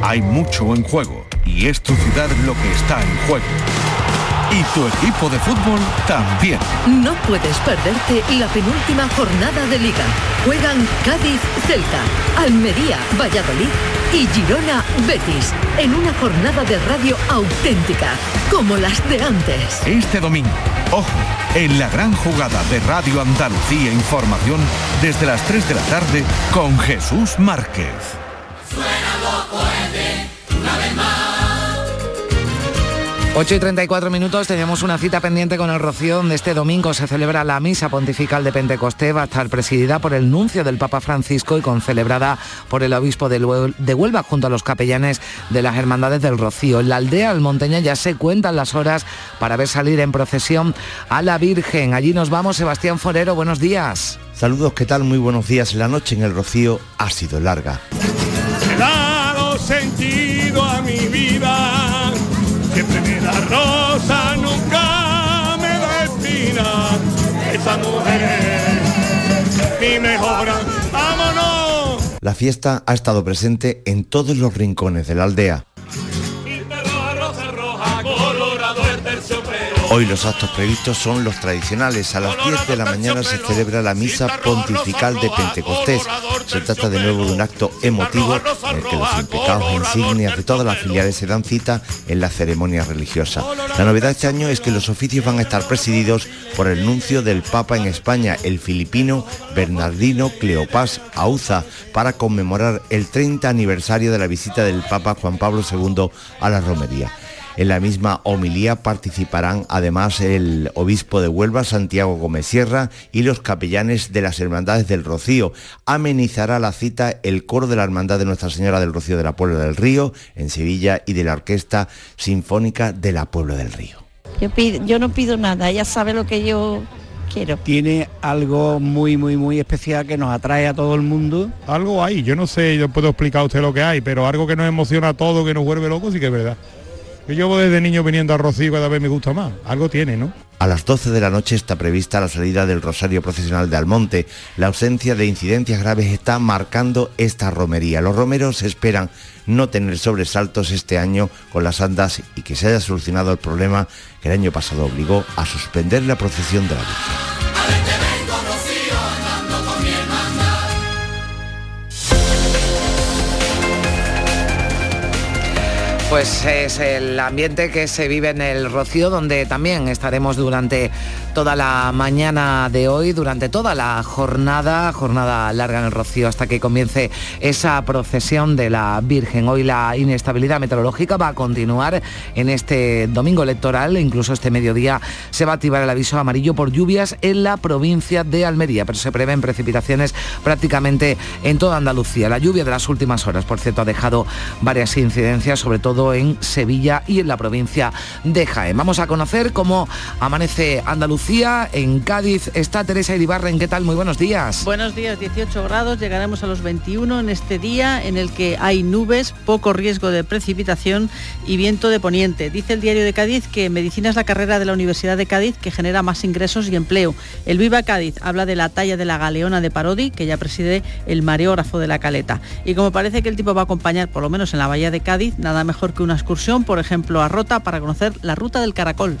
Hay mucho en juego y es tu ciudad lo que está en juego. Y tu equipo de fútbol también. No puedes perderte la penúltima jornada de liga. Juegan Cádiz Celta, Almería Valladolid y Girona Betis en una jornada de radio auténtica, como las de antes. Este domingo, ojo, en la gran jugada de Radio Andalucía Información desde las 3 de la tarde con Jesús Márquez. 8 y 34 minutos, tenemos una cita pendiente con el Rocío, donde este domingo se celebra la misa pontifical de Pentecostés, va a estar presidida por el nuncio del Papa Francisco y concelebrada por el obispo de Huelva junto a los capellanes de las Hermandades del Rocío. En la aldea almonteña ya se cuentan las horas para ver salir en procesión a la Virgen. Allí nos vamos, Sebastián Forero, buenos días. Saludos, ¿qué tal? Muy buenos días. La noche en el Rocío ha sido larga. He dado sentido a mi vida, rosa, nunca me. Esa mujer, mi vámonos. La fiesta ha estado presente en todos los rincones de la aldea. Hoy los actos previstos son los tradicionales. A las 10 de la mañana se celebra la misa pontifical de Pentecostés. Se trata de nuevo de un acto emotivo en el que los impecados e insignias de todas las filiales se dan cita en la ceremonia religiosa. La novedad este año es que los oficios van a estar presididos por el nuncio del Papa en España, el filipino Bernardino Cleopas Auza, para conmemorar el 30 aniversario de la visita del Papa Juan Pablo II a la romería. En la misma homilía participarán además el obispo de Huelva, Santiago Gómez Sierra, y los capellanes de las Hermandades del Rocío. Amenizará la cita el coro de la Hermandad de Nuestra Señora del Rocío de la Puebla del Río, en Sevilla, y de la Orquesta Sinfónica de la Puebla del Río. Yo, pido- yo no pido nada, ella sabe lo que yo quiero. tiene algo muy, muy, muy especial que nos atrae a todo el mundo. Algo hay, yo no sé, yo puedo explicar a usted lo que hay, pero algo que nos emociona a todos, que nos vuelve locos, sí que es verdad. Yo llevo desde niño viniendo a Rocío cada vez me gusta más. Algo tiene, ¿no? A las 12 de la noche está prevista la salida del Rosario Procesional de Almonte. La ausencia de incidencias graves está marcando esta romería. Los romeros esperan no tener sobresaltos este año con las andas y que se haya solucionado el problema que el año pasado obligó a suspender la procesión de la Virgen. Pues es el ambiente que se vive en el Rocío, donde también estaremos durante toda la mañana de hoy, durante toda la jornada, jornada larga en el Rocío, hasta que comience esa procesión de la Virgen. Hoy la inestabilidad meteorológica va a continuar en este domingo electoral, incluso este mediodía se va a activar el aviso amarillo por lluvias en la provincia de Almería, pero se prevén precipitaciones prácticamente en toda Andalucía. La lluvia de las últimas horas, por cierto, ha dejado varias incidencias, sobre todo en Sevilla y en la provincia de Jaén. Vamos a conocer cómo amanece Andalucía. En Cádiz está Teresa Iribarren. ¿Qué tal? Muy buenos días. Buenos días, 18 grados, llegaremos a los 21 en este día en el que hay nubes, poco riesgo de precipitación y viento de poniente. Dice el diario de Cádiz que medicina es la carrera de la Universidad de Cádiz que genera más ingresos y empleo. El Viva Cádiz habla de la talla de la galeona de Parodi, que ya preside el mareógrafo de la caleta. Y como parece que el tipo va a acompañar, por lo menos en la bahía de Cádiz, nada mejor que una excursión, por ejemplo, a Rota para conocer la ruta del caracol.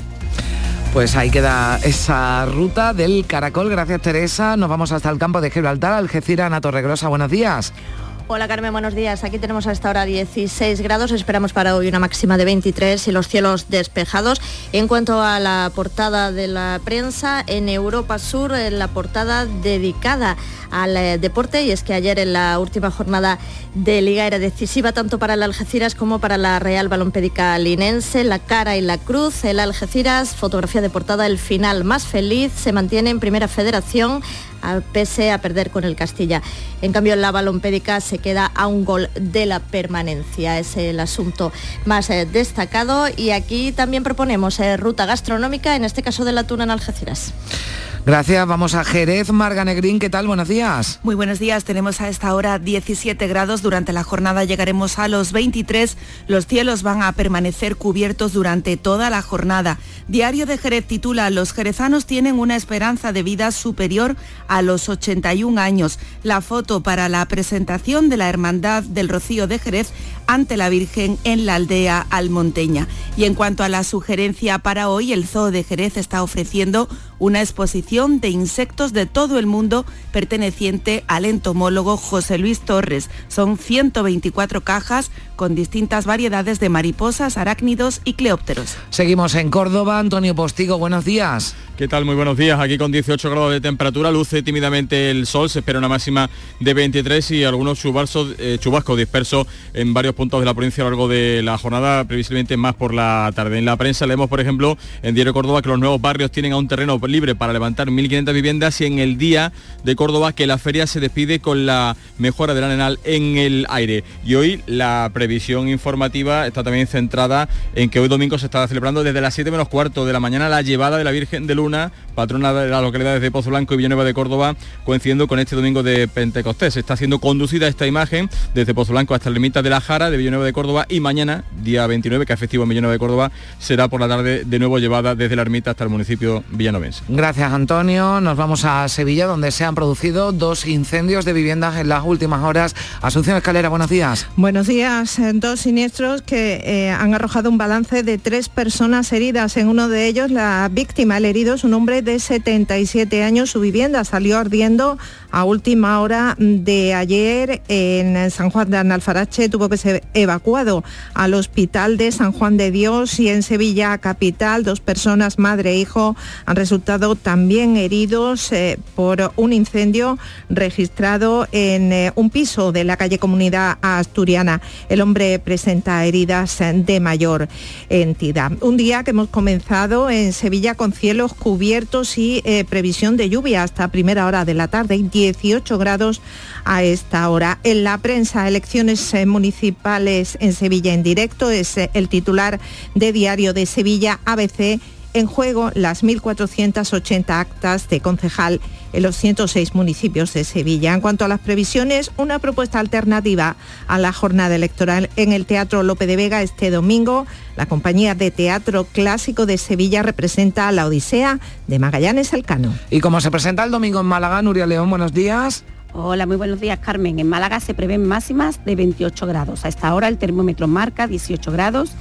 Pues ahí queda esa ruta del Caracol. Gracias Teresa. Nos vamos hasta el campo de Gibraltar, Algeciras, Ana Torregrosa. Buenos días. Hola Carmen, buenos días. Aquí tenemos a esta hora 16 grados, esperamos para hoy una máxima de 23 y los cielos despejados. En cuanto a la portada de la prensa, en Europa Sur, eh, la portada dedicada al eh, deporte. Y es que ayer en la última jornada de Liga era decisiva tanto para el Algeciras como para la Real Balompédica Linense, la cara y la cruz, el Algeciras, fotografía de portada, el final más feliz, se mantiene en primera federación a- pese a perder con el Castilla. En cambio, la balompédica se se queda a un gol de la permanencia. Es el asunto más eh, destacado y aquí también proponemos eh, ruta gastronómica, en este caso de la tuna en Algeciras. Gracias, vamos a Jerez, Marga Negrín, ¿qué tal? Buenos días. Muy buenos días, tenemos a esta hora 17 grados, durante la jornada llegaremos a los 23, los cielos van a permanecer cubiertos durante toda la jornada. Diario de Jerez titula, los jerezanos tienen una esperanza de vida superior a los 81 años. La foto para la presentación de la Hermandad del Rocío de Jerez ante la Virgen en la aldea almonteña. Y en cuanto a la sugerencia para hoy, el Zoo de Jerez está ofreciendo una exposición de insectos de todo el mundo perteneciente al entomólogo José Luis Torres. Son 124 cajas con distintas variedades de mariposas, arácnidos y cleópteros. Seguimos en Córdoba. Antonio Postigo, buenos días. ¿Qué tal? Muy buenos días. Aquí con 18 grados de temperatura, luce tímidamente el sol, se espera una máxima de 23 y algunos chubascos, eh, chubascos dispersos en varios puntos de la provincia a lo largo de la jornada, previsiblemente más por la tarde. En la prensa leemos, por ejemplo, en Diario Córdoba que los nuevos barrios tienen a un terreno libre para levantar 1.500 viviendas y en el día de Córdoba que la feria se despide con la mejora del arenal en el aire. Y hoy la previsión informativa está también centrada en que hoy domingo se está celebrando desde las 7 menos cuarto de la mañana la llevada de la Virgen de Luna, patrona de las localidades de Pozo Blanco y Villanueva de Córdoba, coincidiendo con este domingo de Pentecostés. Está siendo conducida esta imagen desde Pozo Blanco hasta el límite de la Jara de Villanueva de Córdoba y mañana, día 29, que es festivo en Villanueva de Córdoba, será por la tarde de nuevo llevada desde la ermita hasta el municipio villanovense. Gracias Antonio. Nos vamos a Sevilla donde se han producido dos incendios de viviendas en las últimas horas. Asunción Escalera, buenos días. Buenos días. Dos siniestros que eh, han arrojado un balance de tres personas heridas. En uno de ellos la víctima, el herido, es un hombre de 77 años. Su vivienda salió ardiendo a última hora de ayer en San Juan de Analfarache. Tuvo que ser evacuado al hospital de San Juan de Dios y en Sevilla capital. Dos personas, madre e hijo, han resultado también heridos eh, por un incendio registrado en eh, un piso de la calle Comunidad Asturiana. El hombre presenta heridas de mayor entidad. Un día que hemos comenzado en Sevilla con cielos cubiertos y eh, previsión de lluvia hasta primera hora de la tarde, 18 grados a esta hora. En la prensa, elecciones eh, municipales en Sevilla en directo, es eh, el titular de Diario de Sevilla, ABC en juego las 1.480 actas de concejal en los 106 municipios de Sevilla. En cuanto a las previsiones, una propuesta alternativa a la jornada electoral en el Teatro Lope de Vega este domingo. La compañía de teatro clásico de Sevilla representa a la Odisea de Magallanes Elcano. Y como se presenta el domingo en Málaga, Nuria León, buenos días. Hola, muy buenos días, Carmen. En Málaga se prevén máximas de 28 grados. A esta hora el termómetro marca 18 grados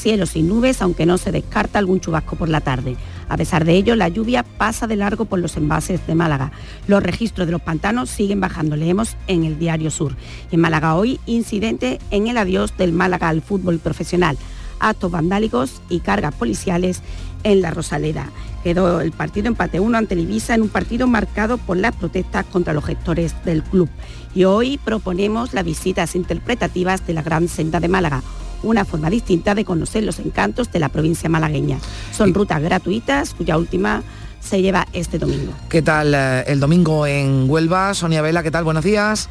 cielo sin nubes, aunque no se descarta algún chubasco por la tarde. A pesar de ello, la lluvia pasa de largo por los envases de Málaga. Los registros de los pantanos siguen bajando, leemos en el Diario Sur. En Málaga hoy, incidente en el adiós del Málaga al fútbol profesional. Actos vandálicos y cargas policiales en la Rosaleda. Quedó el partido empate 1 ante el Ibiza en un partido marcado por las protestas contra los gestores del club. Y hoy proponemos las visitas interpretativas de la Gran Senda de Málaga una forma distinta de conocer los encantos de la provincia malagueña. Son rutas gratuitas cuya última se lleva este domingo. ¿Qué tal eh, el domingo en Huelva? Sonia Vela, ¿qué tal? Buenos días.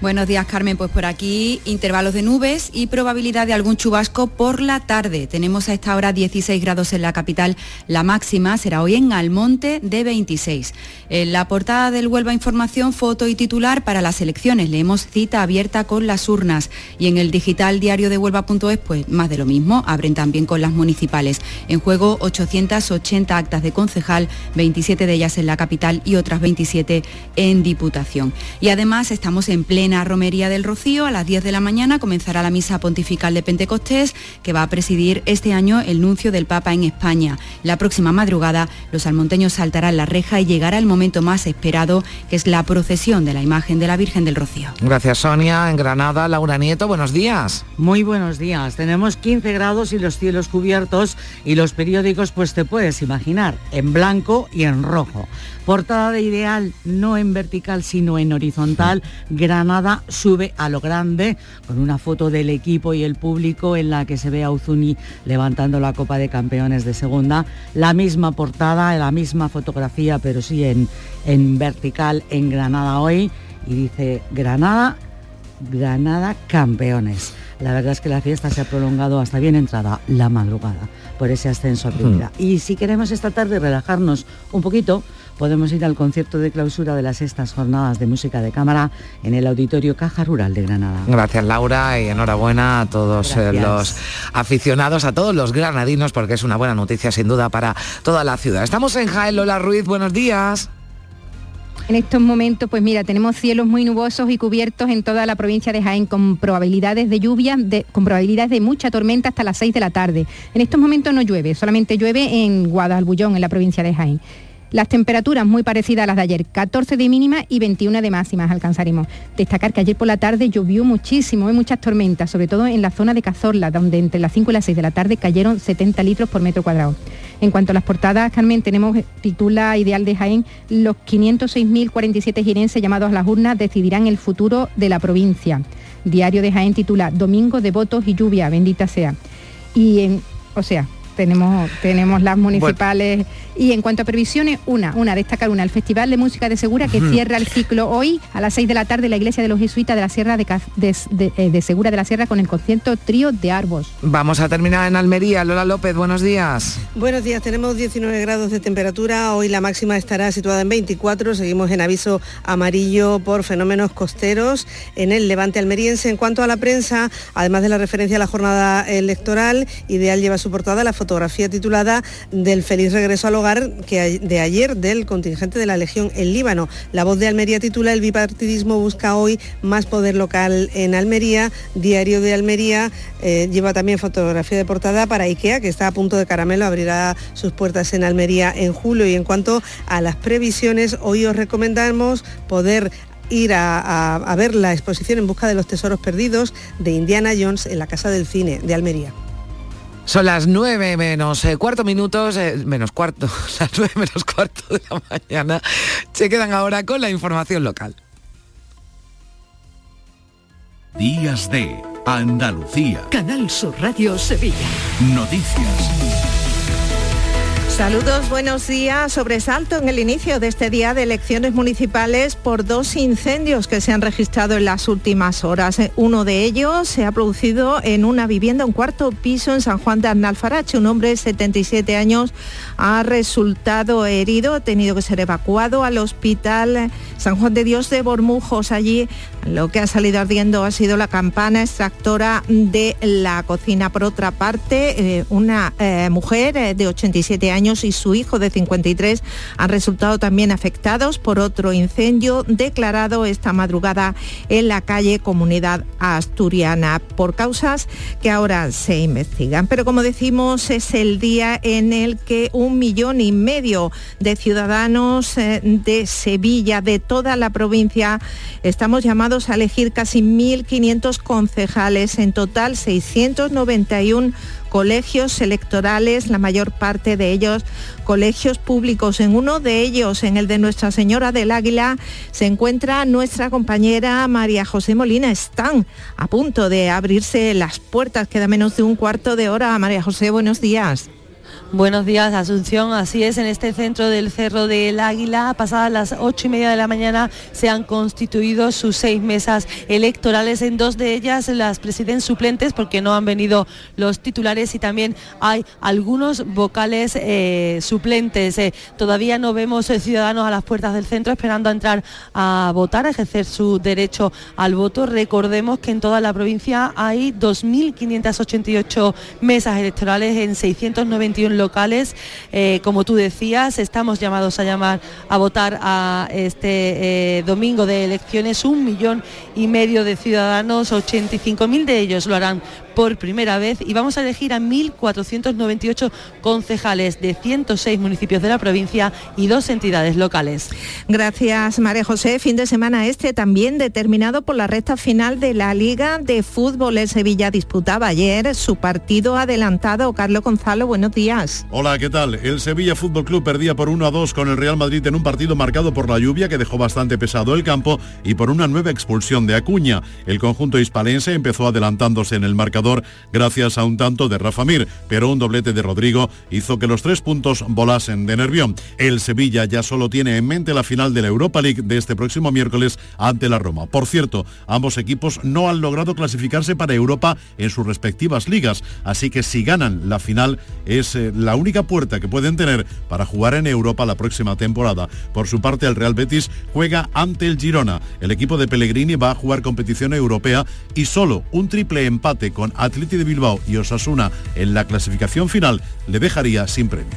Buenos días, Carmen. Pues por aquí intervalos de nubes y probabilidad de algún chubasco por la tarde. Tenemos a esta hora 16 grados en la capital. La máxima será hoy en Almonte de 26. En la portada del Huelva Información, foto y titular para las elecciones. Leemos cita abierta con las urnas. Y en el digital diario de Huelva.es, pues más de lo mismo. Abren también con las municipales. En juego 880 actas de concejal, 27 de ellas en la capital y otras 27 en Diputación. Y además estamos en plena Romería del Rocío. A las 10 de la mañana comenzará la misa pontifical de Pentecostés que va a presidir este año el nuncio del Papa en España. La próxima madrugada los almonteños saltarán la reja y llegará el momento más esperado que es la procesión de la imagen de la Virgen del Rocío. Gracias Sonia. En Granada, Laura Nieto, buenos días. Muy buenos días. Tenemos 15 grados y los cielos cubiertos y los periódicos pues te puedes imaginar en blanco y en rojo. Portada de ideal, no en vertical, sino en horizontal. Granada sube a lo grande con una foto del equipo y el público en la que se ve a Uzuni levantando la Copa de Campeones de Segunda. La misma portada, la misma fotografía, pero sí en, en vertical en Granada hoy. Y dice Granada Granada campeones. La verdad es que la fiesta se ha prolongado hasta bien entrada la madrugada por ese ascenso a primera. Y si queremos esta tarde relajarnos un poquito, podemos ir al concierto de clausura de las sextas jornadas de música de cámara en el Auditorio Caja Rural de Granada. Gracias Laura y enhorabuena a todos eh, Gracias. los aficionados, a todos los granadinos, porque es una buena noticia sin duda para toda la ciudad. Estamos en Jaén, Lola Ruiz, buenos días. En estos momentos, pues mira, tenemos cielos muy nubosos y cubiertos en toda la provincia de Jaén con probabilidades de lluvia, de- con probabilidades de mucha tormenta hasta las 6 de la tarde. En estos momentos no llueve, solamente llueve en Guadalbullón, en la provincia de Jaén. Las temperaturas muy parecidas a las de ayer, 14 de mínima y 21 de máximas alcanzaremos. Destacar que ayer por la tarde llovió muchísimo, hay muchas tormentas, sobre todo en la zona de Cazorla, donde entre las 5 y las 6 de la tarde cayeron 70 litros por metro cuadrado. En cuanto a las portadas, Carmen, tenemos eh, titula Ideal de Jaén, los 506.047 jirenses llamados a las urnas decidirán el futuro de la provincia. Diario de Jaén titula Domingo de votos y lluvia, bendita sea. Y en, o sea, tenemos, tenemos las municipales. Y en cuanto a previsiones, una, una, destacar una, el Festival de Música de Segura que cierra el ciclo hoy a las 6 de la tarde en la iglesia de los jesuitas de la Sierra de, Caz- de- de- eh, de Segura de la Sierra con el concierto Trío de Arbos. Vamos a terminar en Almería. Lola López, buenos días. Buenos días, tenemos 19 grados de temperatura, hoy la máxima estará situada en 24, seguimos en aviso amarillo por fenómenos costeros en el levante almeriense. En cuanto a la prensa, además de la referencia a la jornada electoral, Ideal lleva su portada la fotografía titulada del feliz regreso al hogar que de ayer del contingente de la Legión en Líbano. La voz de Almería titula El bipartidismo busca hoy más poder local en Almería. Diario de Almería eh, lleva también fotografía de portada para IKEA, que está a punto de caramelo, abrirá sus puertas en Almería en julio. Y en cuanto a las previsiones, hoy os recomendamos poder ir a ver la exposición en busca de los tesoros perdidos de Indiana Jones en la Casa del Cine de Almería. Son las nueve menos eh, cuarto minutos, eh, menos cuarto, [LAUGHS] las nueve menos cuarto de la mañana. Se quedan ahora con la información local. Días de Andalucía. Canal Sur Radio Sevilla. Noticias. Saludos, buenos días. Sobresalto en el inicio de este día de elecciones municipales por dos incendios que se han registrado en las últimas horas. Uno de ellos se ha producido en una vivienda, un cuarto piso en San Juan de Arnalfarache. Un hombre de 77 años ha resultado herido, ha tenido que ser evacuado al hospital San Juan de Dios de Bormujos. Allí lo que ha salido ardiendo ha sido la campana extractora de la cocina. Por otra parte, eh, una eh, mujer eh, de 87 años y su hijo de 53 han resultado también afectados por otro incendio declarado esta madrugada en la calle Comunidad Asturiana por causas que ahora se investigan. Pero como decimos, es el día en el que un millón y medio de ciudadanos eh, de Sevilla, de toda la provincia, estamos llamados a elegir casi 1.500 concejales, en total 691 colegios electorales, la mayor parte de ellos colegios públicos. En uno de ellos, en el de Nuestra Señora del Águila, se encuentra nuestra compañera María José Molina. Están a punto de abrirse las puertas, queda menos de un cuarto de hora. María José, buenos días. Buenos días, Asunción. Así es, en este centro del Cerro del Águila, pasadas las ocho y media de la mañana, se han constituido sus seis mesas electorales. En dos de ellas las presiden suplentes porque no han venido los titulares y también hay algunos vocales eh, suplentes. Eh, todavía no vemos eh, ciudadanos a las puertas del centro esperando a entrar a votar, a ejercer su derecho al voto. Recordemos que en toda la provincia hay 2.588 mesas electorales en 691 locales. Eh, como tú decías, estamos llamados a llamar a votar a este eh, domingo de elecciones un millón y medio de ciudadanos, 85.000 de ellos lo harán por primera vez y vamos a elegir a 1.498 concejales de 106 municipios de la provincia y dos entidades locales. Gracias, María José. Fin de semana este también determinado por la recta final de la Liga de Fútbol. El Sevilla disputaba ayer su partido adelantado. Carlos Gonzalo, buenos días. Hola, ¿qué tal? El Sevilla Fútbol Club perdía por 1 a 2 con el Real Madrid en un partido marcado por la lluvia que dejó bastante pesado el campo y por una nueva expulsión de Acuña. El conjunto hispalense empezó adelantándose en el marcador gracias a un tanto de Rafa Mir, pero un doblete de Rodrigo hizo que los tres puntos volasen de Nervión. El Sevilla ya solo tiene en mente la final de la Europa League de este próximo miércoles ante la Roma. Por cierto, ambos equipos no han logrado clasificarse para Europa en sus respectivas ligas, así que si ganan la final es eh, la única puerta que pueden tener para jugar en Europa la próxima temporada. Por su parte, el Real Betis juega ante el Girona. El equipo de Pellegrini va a jugar competición europea y solo un triple empate con Atleti de Bilbao y Osasuna en la clasificación final le dejaría sin premio.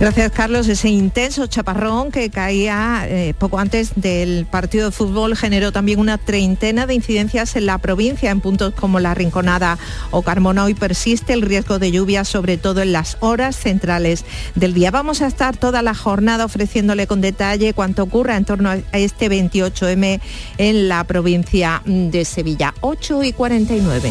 Gracias, Carlos. Ese intenso chaparrón que caía eh, poco antes del partido de fútbol generó también una treintena de incidencias en la provincia, en puntos como La Rinconada o Carmona. Hoy persiste el riesgo de lluvia, sobre todo en las horas centrales del día. Vamos a estar toda la jornada ofreciéndole con detalle cuánto ocurra en torno a este 28M en la provincia de Sevilla. 8 y 49.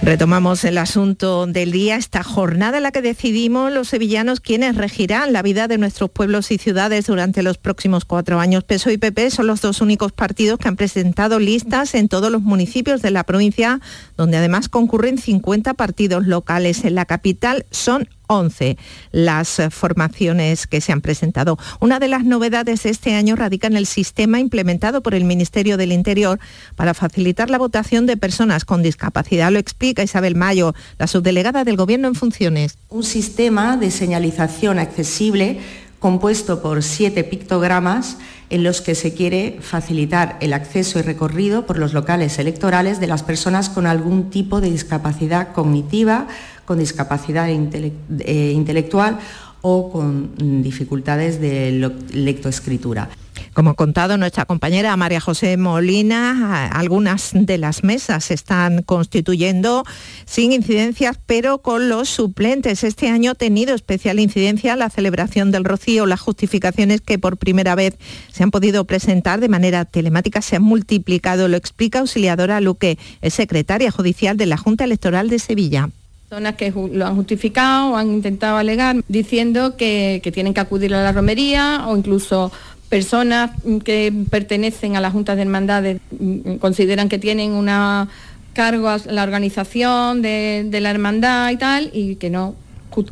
Retomamos el asunto del día, esta jornada en la que decidimos los sevillanos quiénes regirán la vida de nuestros pueblos y ciudades durante los próximos cuatro años. PSOE y PP son los dos únicos partidos que han presentado listas en todos los municipios de la provincia, donde además concurren 50 partidos locales. En la capital son 11 las eh, formaciones que se han presentado. Una de las novedades de este año radica en el sistema implementado por el Ministerio del Interior para facilitar la votación de personas con discapacidad. Lo explica Isabel Mayo, la subdelegada del Gobierno en funciones. Un sistema de señalización accesible compuesto por siete pictogramas en los que se quiere facilitar el acceso y recorrido por los locales electorales de las personas con algún tipo de discapacidad cognitiva, con discapacidad eh, intelectual o con dificultades de lectoescritura. Como ha contado nuestra compañera María José Molina, algunas de las mesas se están constituyendo sin incidencias, pero con los suplentes. Este año ha tenido especial incidencia la celebración del Rocío, las justificaciones que por primera vez se han podido presentar de manera telemática se han multiplicado. Lo explica Auxiliadora Luque, es secretaria judicial de la Junta Electoral de Sevilla personas que lo han justificado o han intentado alegar diciendo que, que, tienen que acudir a la romería o incluso personas que pertenecen a las juntas de hermandades mm, consideran que tienen una cargo a la organización de, de la hermandad y tal y que no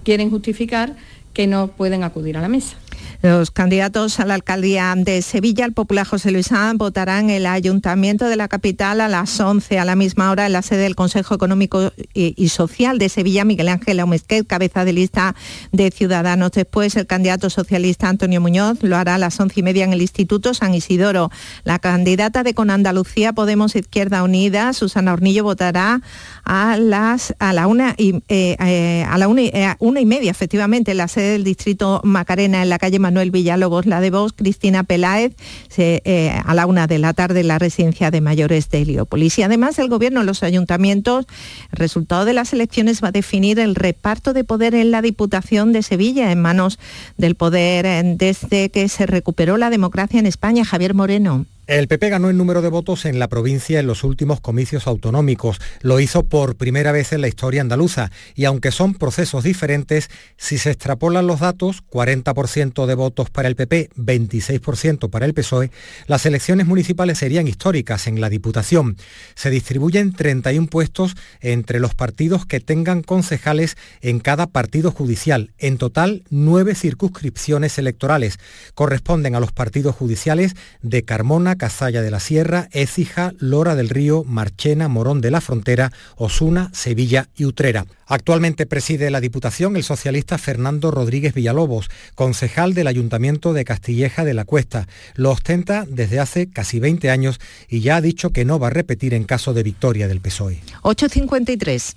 quieren justificar que no pueden acudir a la mesa. Los candidatos a la alcaldía de Sevilla, el popular José Luis Sanz, votarán el ayuntamiento de la capital a las 11, a la misma hora, en la sede del Consejo Económico y, Social de Sevilla, Miguel Ángel Aumesquet, cabeza de lista de Ciudadanos. Después, el candidato socialista Antonio Muñoz lo hará a las once y media en el Instituto San Isidoro. La candidata de Con Andalucía Podemos Izquierda Unida, Susana Hornillo, votará a las a la una y eh, eh, a una, eh, una y media, efectivamente, en la sede del distrito Macarena, en la calle Manuel Villalobos, la de Vos, Cristina Peláez, a la una de la tarde en la residencia de mayores de Heliópolis. Y además el gobierno, los ayuntamientos, el resultado de las elecciones va a definir el reparto de poder en la Diputación de Sevilla en manos del poder desde que se recuperó la democracia en España. Javier Moreno. El PP ganó el número de votos en la provincia en los últimos comicios autonómicos. Lo hizo por primera vez en la historia andaluza y aunque son procesos diferentes, si se extrapolan los datos, 40% de votos para el PP, 26% para el PSOE, las elecciones municipales serían históricas en la Diputación. Se distribuyen 31 puestos entre los partidos que tengan concejales en cada partido judicial. En total, nueve circunscripciones electorales. Corresponden a los partidos judiciales de Carmona, Cazalla de la Sierra, Écija, Lora del Río, Marchena, Morón de la Frontera, Osuna, Sevilla y Utrera. Actualmente preside la Diputación el socialista Fernando Rodríguez Villalobos, concejal del Ayuntamiento de Castilleja de la Cuesta. Lo ostenta desde hace casi 20 años y ya ha dicho que no va a repetir en caso de victoria del PSOE. 853.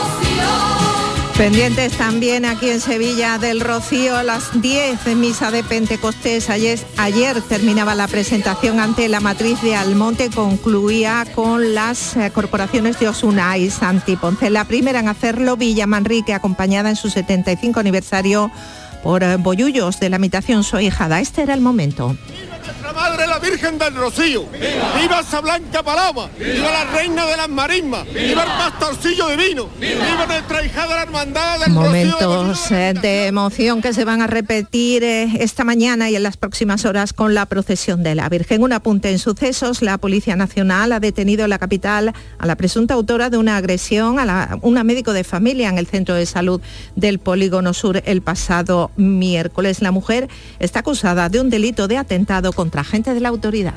Pendientes también aquí en Sevilla del Rocío a las 10 en misa de Pentecostés. Ayer, terminaba la presentación ante la matriz de Almonte, concluía con las eh, corporaciones de Osuna y Santi Ponce. La primera en hacerlo, Villa Manrique, acompañada en su 75 aniversario por eh, Boyullos de la imitación Soy hijada. Este era el momento. Nuestra Madre la Virgen del Rocío. ¡Viva, esa blanca paloma! ¡Viva la reina de las marismas! ¡Viva el pastorcillo divino! ¡Viva nuestra hija de la hermandad del Momentos eh, de emoción que se van a repetir eh, esta mañana y en las próximas horas con la procesión de la Virgen. Un apunte en sucesos, la Policía Nacional ha detenido en la capital a la presunta autora de una agresión a la, una médico de familia en el centro de salud del Polígono Sur el pasado miércoles. La mujer está acusada de un delito de atentado contra agentes de la autoridad.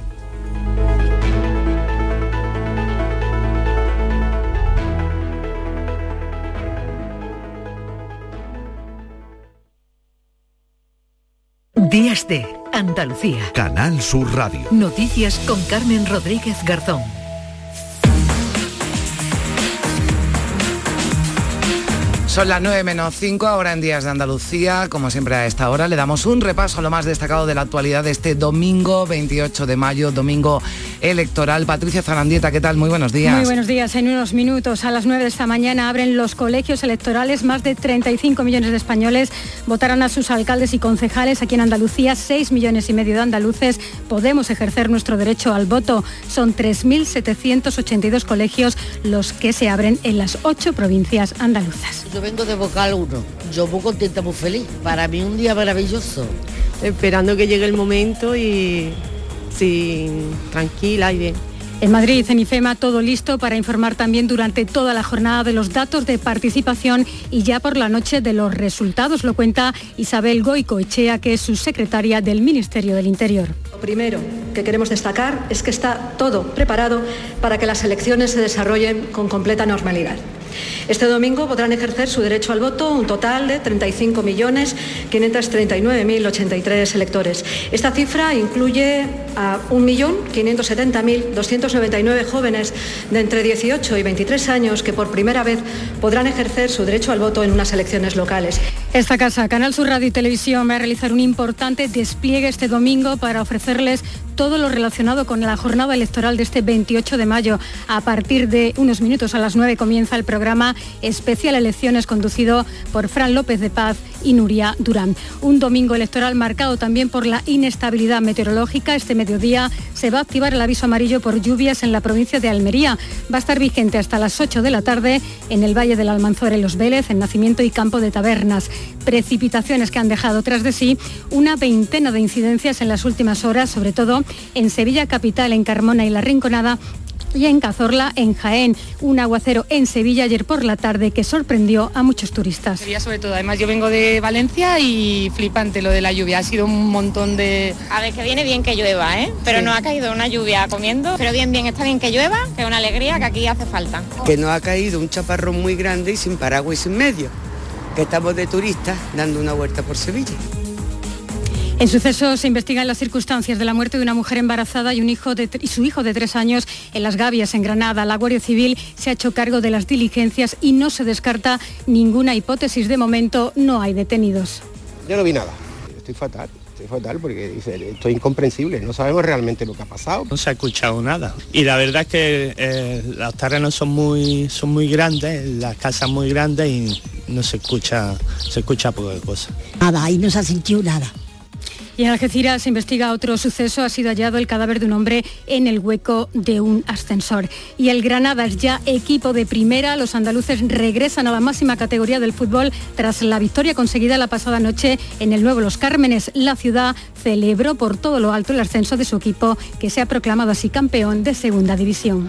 Días de Andalucía. Canal Sur Radio. Noticias con Carmen Rodríguez Garzón. Son las 9 menos 5, ahora en Días de Andalucía. Como siempre a esta hora le damos un repaso a lo más destacado de la actualidad de este domingo 28 de mayo, domingo electoral. Patricia Zarandieta, ¿qué tal? Muy buenos días. Muy buenos días. En unos minutos, a las 9 de esta mañana, abren los colegios electorales. Más de 35 millones de españoles votarán a sus alcaldes y concejales. Aquí en Andalucía, 6 millones y medio de andaluces podemos ejercer nuestro derecho al voto. Son 3.782 colegios los que se abren en las ocho provincias andaluzas vengo de Vocal 1. Yo muy contenta, muy feliz. Para mí un día maravilloso. Esperando que llegue el momento y sí, tranquila y bien. En Madrid, en IFEMA, todo listo para informar también durante toda la jornada de los datos de participación y ya por la noche de los resultados, lo cuenta Isabel Goico Echea, que es su secretaria del Ministerio del Interior. Lo primero que queremos destacar es que está todo preparado para que las elecciones se desarrollen con completa normalidad. Este domingo podrán ejercer su derecho al voto un total de 35.539.083 electores. Esta cifra incluye a 1.570.299 jóvenes de entre 18 y 23 años que por primera vez podrán ejercer su derecho al voto en unas elecciones locales. Esta casa, Canal Sur Radio y Televisión, va a realizar un importante despliegue este domingo para ofrecerles todo lo relacionado con la jornada electoral de este 28 de mayo. A partir de unos minutos a las 9 comienza el programa Especial Elecciones conducido por Fran López de Paz y Nuria Durán. Un domingo electoral marcado también por la inestabilidad meteorológica. Este mediodía se va a activar el aviso amarillo por lluvias en la provincia de Almería. Va a estar vigente hasta las 8 de la tarde en el Valle del Almanzora y Los Vélez, en Nacimiento y Campo de Tabernas. Precipitaciones que han dejado tras de sí una veintena de incidencias en las últimas horas, sobre todo en Sevilla Capital, en Carmona y La Rinconada, y en Cazorla, en Jaén. Un aguacero en Sevilla ayer por la tarde que sorprendió a muchos turistas. Sevilla sobre todo, además yo vengo de Valencia y flipante lo de la lluvia, ha sido un montón de... A ver, que viene bien que llueva, ¿eh? Pero no ha caído una lluvia comiendo, pero bien, bien, está bien que llueva, que es una alegría que aquí hace falta. Que no ha caído un chaparrón muy grande y sin paraguas y sin medio, que estamos de turistas dando una vuelta por Sevilla. En suceso se investigan las circunstancias de la muerte de una mujer embarazada y, un hijo de, y su hijo de tres años en Las Gavias, en Granada. La Guardia Civil se ha hecho cargo de las diligencias y no se descarta ninguna hipótesis. De momento no hay detenidos. Yo no vi nada. Estoy fatal. Estoy fatal porque dice, esto es incomprensible. No sabemos realmente lo que ha pasado. No se ha escuchado nada. Y la verdad es que eh, los terrenos son muy, son muy grandes, las casas muy grandes y no se escucha, se escucha poca cosa. Nada, ahí no se ha sentido nada. Y en Algeciras se investiga otro suceso. Ha sido hallado el cadáver de un hombre en el hueco de un ascensor. Y el Granada es ya equipo de primera. Los andaluces regresan a la máxima categoría del fútbol tras la victoria conseguida la pasada noche en el Nuevo Los Cármenes. La ciudad celebró por todo lo alto el ascenso de su equipo, que se ha proclamado así campeón de segunda división.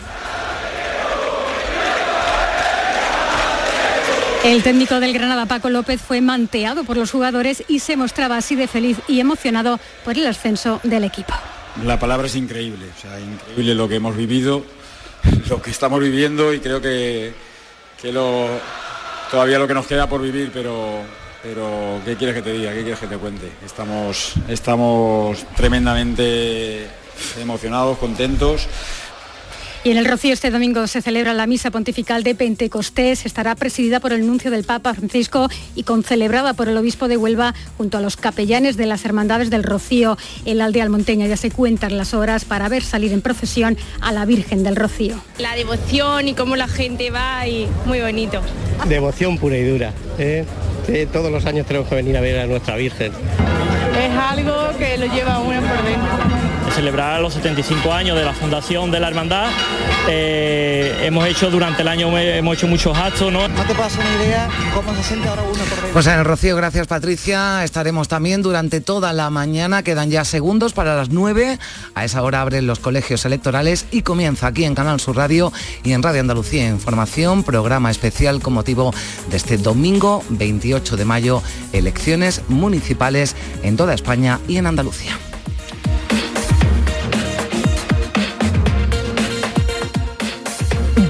El técnico del Granada, Paco López, fue manteado por los jugadores y se mostraba así de feliz y emocionado por el ascenso del equipo. La palabra es increíble, o sea, increíble lo que hemos vivido, [LAUGHS] lo que estamos viviendo y creo que, que lo, todavía lo que nos queda por vivir, pero, pero ¿qué quieres que te diga? ¿Qué quieres que te cuente? Estamos, estamos tremendamente emocionados, contentos. Y en el Rocío este domingo se celebra la misa pontifical de Pentecostés. Estará presidida por el nuncio del Papa Francisco y concelebrada por el obispo de Huelva junto a los capellanes de las hermandades del Rocío. En la aldea almonteña ya se cuentan las horas para ver salir en procesión a la Virgen del Rocío. La devoción y cómo la gente va y muy bonito. Devoción pura y dura. ¿eh? Que todos los años tenemos que venir a ver a nuestra Virgen. Es algo que lo lleva a uno por dentro celebrar los 75 años de la fundación de la hermandad. Eh, hemos hecho durante el año hemos hecho muchos actos, ¿no? No te pasa una idea cómo se siente ahora uno por dentro. Pues en el Rocío, gracias Patricia. Estaremos también durante toda la mañana. Quedan ya segundos para las 9. A esa hora abren los colegios electorales y comienza aquí en Canal Sur Radio y en Radio Andalucía Información, programa especial con motivo de este domingo 28 de mayo, elecciones municipales en toda España y en Andalucía.